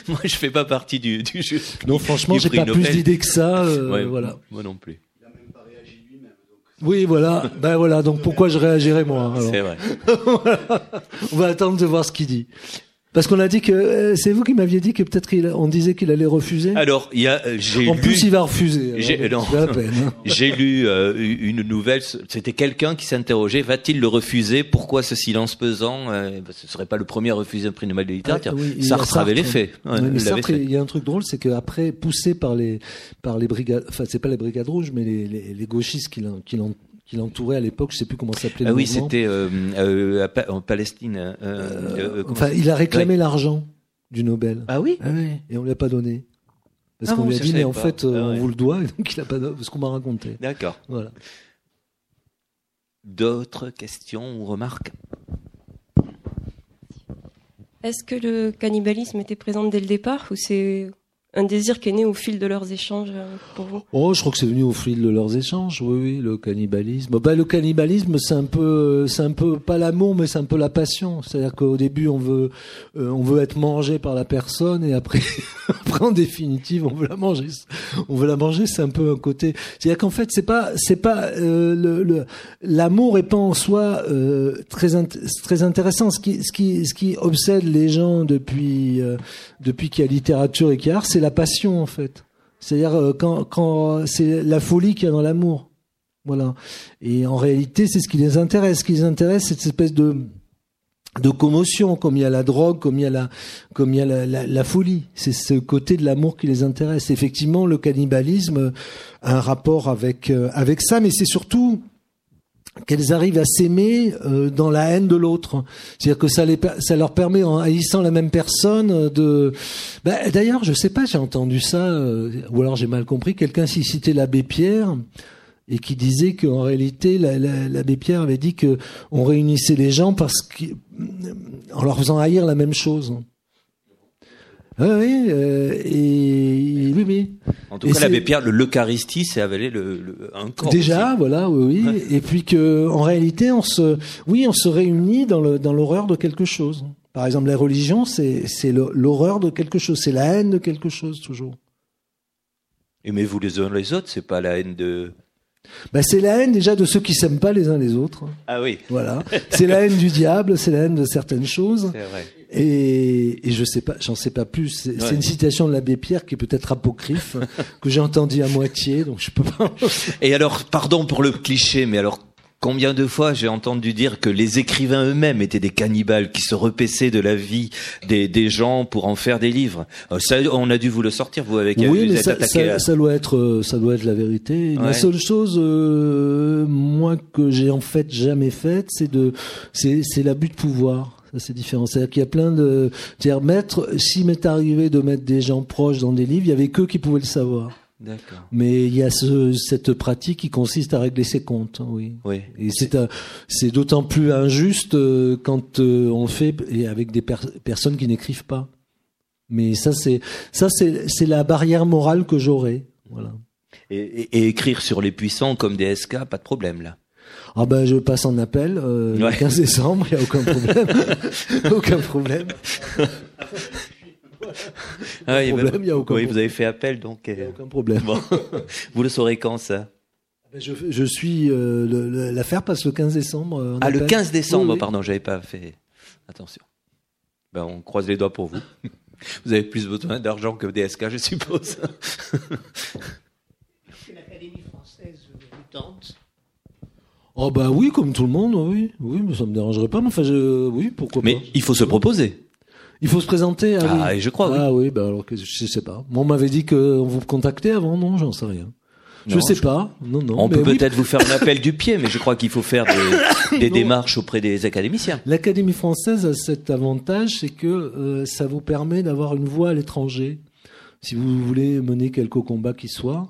Speaker 3: moi, je fais pas partie du, du jeu.
Speaker 2: Non, franchement, j'ai pas plus d'idées que ça. Euh, ouais, voilà.
Speaker 3: Moi non plus.
Speaker 2: Oui, voilà. Ben voilà. Donc pourquoi je réagirais moi
Speaker 3: C'est vrai. <laughs>
Speaker 2: On va attendre de voir ce qu'il dit. Parce qu'on a dit que euh, c'est vous qui m'aviez dit que peut-être on disait qu'il allait refuser.
Speaker 3: Alors il y a euh, j'ai
Speaker 2: en plus il va refuser. J'ai
Speaker 3: hein. <laughs> lu euh, une nouvelle. C'était quelqu'un qui s'interrogeait va-t-il le refuser? Pourquoi ce silence pesant? Euh, Ce serait pas le premier à refuser un prix Nobel de littérature. Ah, Sartre, avait les faits.
Speaker 2: il y a un truc drôle, c'est qu'après poussé par les par les brigades, enfin c'est pas les brigades rouges, mais les, les, les gauchistes qui l'ont qui l'entourait à l'époque, je sais plus comment ça s'appelait.
Speaker 3: Ah oui, c'était euh, euh, en Palestine. Euh,
Speaker 2: euh enfin, il a réclamé l'argent du Nobel.
Speaker 3: Ah oui,
Speaker 2: ah oui Et on lui a pas donné. Parce ah qu'on lui a dit, mais en fait, ah on vous le doit, et <laughs> donc il a pas donné, ce qu'on m'a raconté.
Speaker 3: D'accord.
Speaker 2: Voilà.
Speaker 3: D'autres questions ou remarques?
Speaker 5: Est-ce que le cannibalisme était présent dès le départ ou c'est un désir qui est né au fil de leurs échanges euh, pour vous?
Speaker 2: Oh, je crois que c'est venu au fil de leurs échanges. Oui, oui, le cannibalisme. Bah, le cannibalisme, c'est un peu, c'est un peu pas l'amour, mais c'est un peu la passion. C'est-à-dire qu'au début, on veut, euh, on veut être mangé par la personne, et après, <laughs> après, en définitive, on veut la manger. On veut la manger, c'est un peu un côté. C'est-à-dire qu'en fait, c'est pas, c'est pas euh, le, l'amour est pas en soi euh, très très intéressant. Ce qui, ce qui, ce qui obsède les gens depuis, depuis qu'il y a littérature et qu'il y a art, c'est la passion en fait. C'est-à-dire euh, quand, quand c'est la folie qu'il y a dans l'amour. Voilà. Et en réalité, c'est ce qui les intéresse. Ce qui les intéresse, c'est cette espèce de de commotion, comme il y a la drogue, comme il y a la, comme il y a la, folie. C'est ce côté de l'amour qui les intéresse. Effectivement, le cannibalisme a un rapport avec euh, avec ça, mais c'est surtout qu'elles arrivent à s'aimer euh, dans la haine de l'autre. C'est-à-dire que ça, les, ça leur permet, en haïssant la même personne, euh, de... Bah, D'ailleurs, je sais pas, j'ai entendu ça, euh, ou alors j'ai mal compris, quelqu'un s'y citait l'abbé Pierre, et qui disait qu'en réalité, l'abbé Pierre avait dit que on réunissait les gens parce que en leur faisant haïr la même chose. Ah oui, euh, et oui, oui.
Speaker 3: En tout
Speaker 2: Et
Speaker 3: cas, l'abbé Pierre, le- l'Eucharistie, c'est avaler le, le- un corps.
Speaker 2: Déjà,
Speaker 3: aussi.
Speaker 2: voilà, oui, oui. Et puis que, en réalité, on se, oui, on se réunit dans le dans l'horreur de quelque chose. Par exemple, la religion, c'est l'horreur de quelque chose, c'est la haine de quelque chose toujours.
Speaker 3: Aimez-vous les uns les autres, c'est pas la haine de.
Speaker 2: Ben, c'est la haine déjà de ceux qui s'aiment pas les uns les autres.
Speaker 3: Ah oui,
Speaker 2: Voilà. <laughs> c'est la haine du diable, c'est la haine de certaines choses.
Speaker 3: c'est vrai.
Speaker 2: Et, et je sais pas, j'en sais pas plus. C'est une citation de l'abbé Pierre qui est peut-être apocryphe, <laughs> que j'ai entendue à moitié, donc je peux pas.
Speaker 3: Et alors, pardon pour le cliché, mais alors, combien de fois j'ai entendu dire que les écrivains eux-mêmes étaient des cannibales qui se repaissaient de la vie des, des gens pour en faire des livres Euh, Ça, on a dû vous le sortir, vous, avec
Speaker 2: oui,
Speaker 3: vous
Speaker 2: mais ça,
Speaker 3: attaqué
Speaker 2: ça,
Speaker 3: à-
Speaker 2: ça doit être, euh, ça doit être la vérité. La seule chose, euh, moi, que j'ai en fait jamais faite, c'est de, c'est, c'est l'abus de pouvoir. Ça, c'est différent. C'est-à-dire qu'il y a plein de, c'est-à-dire mettre, s'il m'est arrivé de mettre des gens proches dans des livres, il y avait qu'eux qui pouvaient le savoir. Mais il y a ce, cette pratique qui consiste à régler ses comptes, oui.
Speaker 3: Oui.
Speaker 2: Et c'est un- c'est d'autant plus injuste euh, quand euh, on fait et avec des per- personnes qui n'écrivent pas. Mais ça c'est ça c'est c'est la barrière morale que j'aurais. Voilà.
Speaker 3: Et, et- et écrire sur les puissants comme des SK, pas de problème là.
Speaker 2: Ah ben je passe en appel euh,
Speaker 3: Ouais.
Speaker 2: le 15 décembre, il y a aucun problème. <laughs> aucun problème. <laughs>
Speaker 3: Ah, il y a-
Speaker 2: problème, il y a aucun
Speaker 3: Oui,
Speaker 2: problème.
Speaker 3: vous avez fait appel, donc euh,
Speaker 2: Aucun problème.
Speaker 3: bon. <laughs> vous le saurez quand ça
Speaker 2: Ben, Je, je suis euh, l'affaire passe le 15 décembre. euh,
Speaker 3: Ah, le
Speaker 2: appel.
Speaker 3: 15 décembre,
Speaker 2: Oui, oui.
Speaker 3: pardon, j'avais pas fait attention. Ben, on croise les doigts pour vous. <laughs> Vous avez plus besoin d'argent que des SK, je suppose.
Speaker 4: L'Académie française vous tente?
Speaker 2: Oh bah oui, comme tout le monde, oui, oui, mais ça me dérangerait pas. Mais enfin, je, oui, pourquoi
Speaker 3: Mais
Speaker 2: pas.
Speaker 3: il faut se proposer.
Speaker 2: Il faut se présenter. Ah,
Speaker 3: Ah,
Speaker 2: oui.
Speaker 3: je crois, oui.
Speaker 2: Ah oui, bah alors que je sais pas. Moi, on m'avait dit que on vous contactait avant, non, j'en sais rien. Je
Speaker 3: Non,
Speaker 2: sais
Speaker 3: je-
Speaker 2: pas. Non, non.
Speaker 3: On peut
Speaker 2: oui,
Speaker 3: peut-être vous faire un appel du pied, mais je crois qu'il faut faire des, <laughs> démarches auprès des académiciens.
Speaker 2: L'Académie française a cet avantage, c'est que euh, ça vous permet d'avoir une voix à l'étranger. Si vous voulez mener quelque combat qui soit.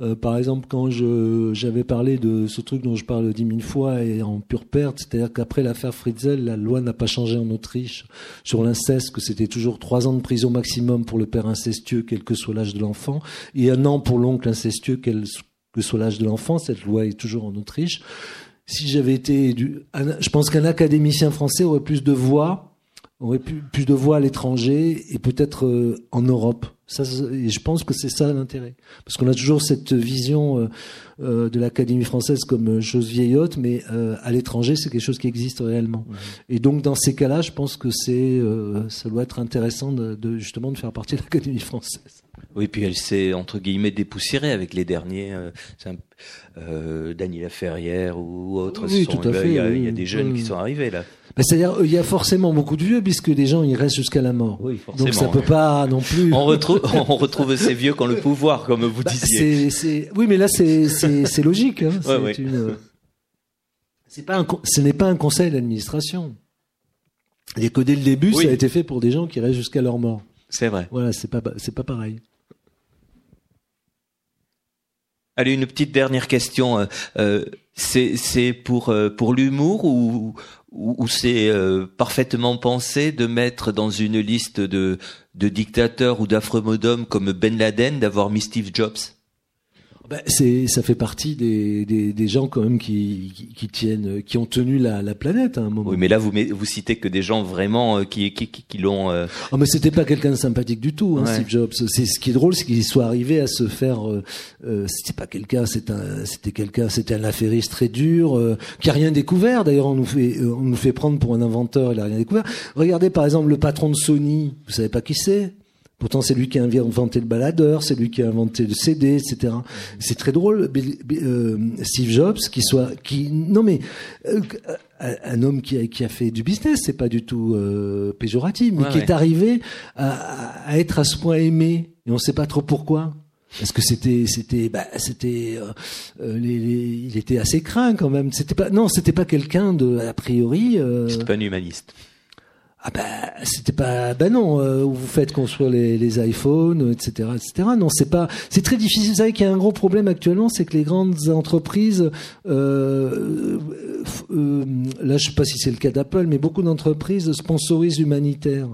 Speaker 2: Euh, par exemple, quand j'avais parlé de ce truc dont je parle dix mille fois et en pure perte, c'est-à-dire qu'après l'affaire Fritzel, la loi n'a pas changé en Autriche sur l'inceste, que c'était toujours trois ans de prison maximum pour le père incestueux, quel que soit l'âge de l'enfant, et un an pour l'oncle incestueux, quel que soit l'âge de l'enfant. Cette loi est toujours en Autriche. Si j'avais été, du, je pense qu'un académicien français aurait plus de voix, aurait plus, plus de voix à l'étranger et peut-être euh, en Europe. Ça, et je pense que c'est ça l'intérêt, parce qu'on a toujours cette vision euh, euh, de l'Académie française comme chose vieillotte, mais euh, à l'étranger, c'est quelque chose qui existe réellement. Et donc, dans ces cas-là, je pense que c'est, euh, ça doit être intéressant de, de justement de faire partie de l'Académie française.
Speaker 3: Oui, puis elle s'est entre guillemets dépoussiérée avec les derniers, euh, un- euh, Daniela Ferrière ou autres.
Speaker 2: Oui,
Speaker 3: sont-
Speaker 2: tout à fait,
Speaker 3: Il y a,
Speaker 2: oui.
Speaker 3: il y a des jeunes
Speaker 2: Oui.
Speaker 3: qui sont arrivés là.
Speaker 2: C'est-à-dire, il y a forcément beaucoup de vieux, puisque les gens, ils restent jusqu'à la mort.
Speaker 3: Oui,
Speaker 2: Donc, ça peut pas non plus.
Speaker 3: On retrouve, <laughs> on retrouve ces vieux qui ont le pouvoir, comme vous
Speaker 2: Bah,
Speaker 3: disiez.
Speaker 2: c'est, oui, mais là, c'est, logique. Hein. C'est une, pas un, ce n'est pas un conseil d'administration. Et que dès le début,
Speaker 3: Oui.
Speaker 2: ça a été fait pour des gens qui restent jusqu'à leur mort.
Speaker 3: C'est vrai.
Speaker 2: Voilà, c'est pas, c'est pas pareil.
Speaker 3: Allez, une petite dernière question. euh, euh, c'est c'est pour euh, pour l'humour ou ou, ou c'est euh, parfaitement pensé de mettre dans une liste de de dictateurs ou d'affreux-modomes comme Ben Laden d'avoir mis Steve Jobs?
Speaker 2: Ben, c'est, ça fait partie des, des, des gens quand même qui, qui, qui tiennent, qui ont tenu la, la planète à un moment.
Speaker 3: Oui, mais là vous vous citez que des gens vraiment euh, qui qui qui, qui l'ont. euh,
Speaker 2: Ah, mais c'était pas quelqu'un de sympathique du tout, hein,
Speaker 3: Ouais.
Speaker 2: Steve Jobs. C'est ce qui est drôle, c'est qu'il soit arrivé à se faire. Euh, euh, c'était pas quelqu'un, c'était quelqu'un, c'était un affairiste très dur, euh, qui a rien découvert. D'ailleurs, on nous fait, on nous fait prendre pour un inventeur, il a rien découvert. Regardez par exemple le patron de Sony. Vous savez pas qui c'est? Pourtant, c'est lui qui a inventé le baladeur, c'est lui qui a inventé le CD, etc. C'est très drôle, euh, Steve Jobs, qui soit, qui, non mais, euh, un homme qui a, qui a fait du business, c'est pas du tout euh, péjoratif, mais
Speaker 3: Ouais,
Speaker 2: qui
Speaker 3: ouais.
Speaker 2: est arrivé à, à- à être à ce point aimé, et on sait pas trop pourquoi. Parce que c'était, c'était, bah, c'était, euh, euh, les, les- il était assez craint quand même. C'était pas, non, c'était pas quelqu'un de, a priori. euh,
Speaker 3: C'est pas un humaniste.
Speaker 2: Ah bah c'était pas bah non euh, vous faites construire les, les iPhones etc etc non c'est pas c'est très difficile vous savez qu'il y a un gros problème actuellement c'est que les grandes entreprises euh, euh, là je sais pas si c'est le cas d'Apple, mais beaucoup d'entreprises sponsorisent l'humanitaire.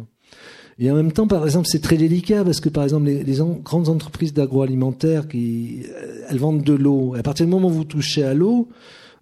Speaker 2: Et en même temps, par exemple, c'est très délicat parce que, par exemple, les, les grandes entreprises d'agroalimentaire, qui, elles vendent de l'eau. À partir du moment où vous touchez à l'eau,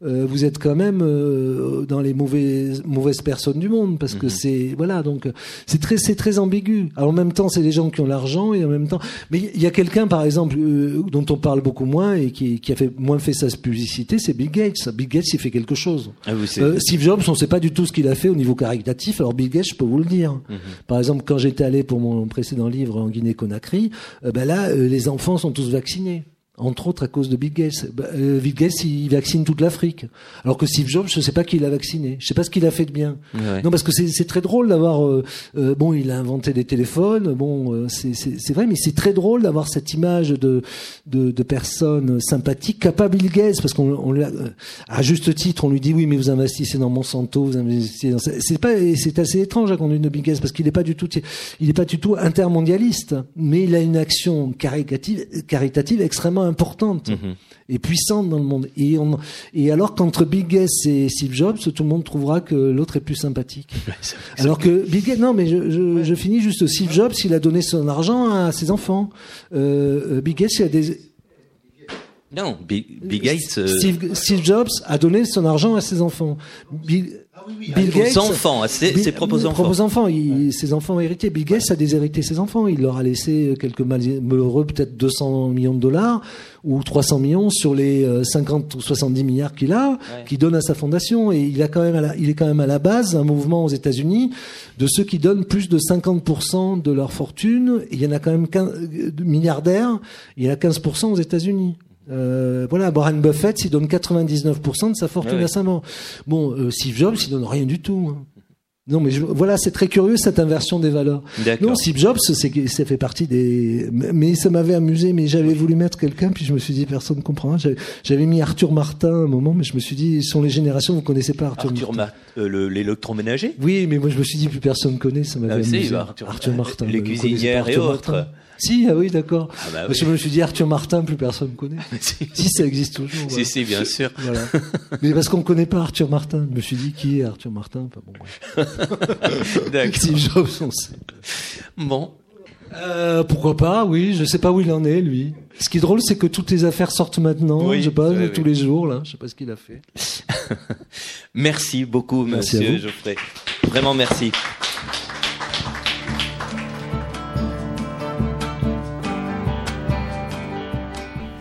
Speaker 2: euh, vous êtes quand même euh, dans les mauvaises mauvaises personnes du monde parce que mhm. c'est voilà donc c'est très c'est très ambigu. Alors en même temps c'est des gens qui ont l'argent et en même temps mais il y a quelqu'un par exemple euh, dont on parle beaucoup moins et qui, qui a fait moins fait sa publicité c'est Bill Gates. Bill Gates il fait quelque chose. Ah Steve Jobs on sait pas du tout ce qu'il a fait au niveau caritatif alors Bill Gates je peux vous le dire. Mhm. Par exemple quand j'étais allé pour mon précédent livre en Guinée-Conakry ben là les enfants sont tous vaccinés entre autres à cause de Bill Gates. Bah, euh, Bill Gates, il vaccine toute l'Afrique, alors que Steve Jobs, je ne sais pas qui l'a vacciné, je ne sais pas ce qu'il a fait de bien. Non, parce que c'est très drôle d'avoir, euh, euh, bon, il a inventé des téléphones, bon, c'est vrai, mais c'est très drôle d'avoir cette image de, de, de personnes sympathiques, capable Bill Gates, parce qu'on, on, à juste titre, on lui dit oui, mais vous investissez dans Monsanto, vous investissez dans, c'est pas, c'est assez étrange à conduire de Bill Gates parce qu'il n'est pas du tout, il n'est pas du tout intermondialiste, mais il a une action caritative, caritative extrêmement importante mhm. et puissante dans le monde. Et, on, et alors qu'entre Bill Gates et Steve Jobs, tout le monde trouvera que l'autre est plus sympathique. <laughs> alors que Bill Gates, non, mais je, je, finis juste. Steve Jobs, il a donné son argent à ses enfants. Euh, euh Bill Gates, il a des
Speaker 3: non, Bill, Gates. Euh,
Speaker 2: Steve, Jobs a donné son argent à ses enfants. Bill,
Speaker 3: Bill Gates, enfants, ses, propres enfants.
Speaker 2: Propres enfants, ses enfants héritiers. Bill Gates a déshérité ses enfants. Il leur a laissé quelques malheureux, peut-être 200 millions de dollars ou 300 millions sur les 50 euh, ou 70 milliards qu'il a, qu'il donne à sa fondation. Et il a quand même, il est quand même à la base un mouvement aux États-Unis de ceux qui donnent plus de 50% de leur fortune. il y en a quand même 15 euh, milliardaires. Il y en a 15% aux États-Unis. Euh, voilà, Warren Buffett, il donne 99% de sa fortune à sa mort. Bon, euh, Steve Jobs, il donne rien du tout. Hein. Non, mais voilà, c'est très curieux cette inversion des valeurs. Non, Steve Jobs, c'est ça fait partie des. Mais ça m'avait amusé, mais j'avais voulu mettre quelqu'un, puis je me suis dit personne ne comprend. J'avais mis Arthur Martin à un moment, mais je me suis dit, sont les générations, vous connaissez pas Arthur,
Speaker 3: Arthur Martin. Euh, l'électroménager?
Speaker 2: Oui, mais moi je me suis dit plus personne connaît, ça m'avait ah, amusé. Arthur, Martin.
Speaker 3: Les cuisinières et autres.
Speaker 2: Si, ah oui, d'accord. Ah bah Parce que je me suis dit Arthur Martin, plus personne ne connaît. <laughs> si. ça existe toujours.
Speaker 3: Si, si, bien sûr. Voilà. <laughs>
Speaker 2: Mais parce qu'on ne connaît pas Arthur Martin. Je me suis dit qui est Arthur Martin? Enfin, bon, <laughs> D'accord. Steve Jobs, on sait.
Speaker 3: Bon.
Speaker 2: Euh, pourquoi pas, oui, je sais pas où il en est, lui. Ce qui est drôle, c'est que toutes les affaires sortent maintenant, oui, je sais pas, tous les jours, là, je sais pas ce qu'il a fait.
Speaker 3: merci beaucoup, monsieur Geoffrey. Vraiment merci.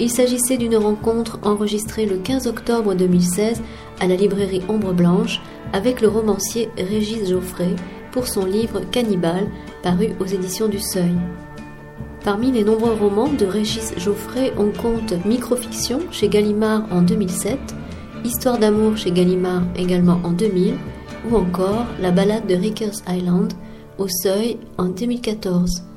Speaker 1: Il s'agissait d'une rencontre enregistrée le 15 octobre 2016 à la librairie Ombre Blanche avec le romancier Régis Geoffrey pour son livre Cannibale, paru aux éditions du Seuil. Parmi les nombreux romans de Régis Geoffrey, on compte Microfiction chez Gallimard en 2007, Histoire d'amour chez Gallimard également en 2000, ou encore La balade de Rickers Island au Seuil en 2014.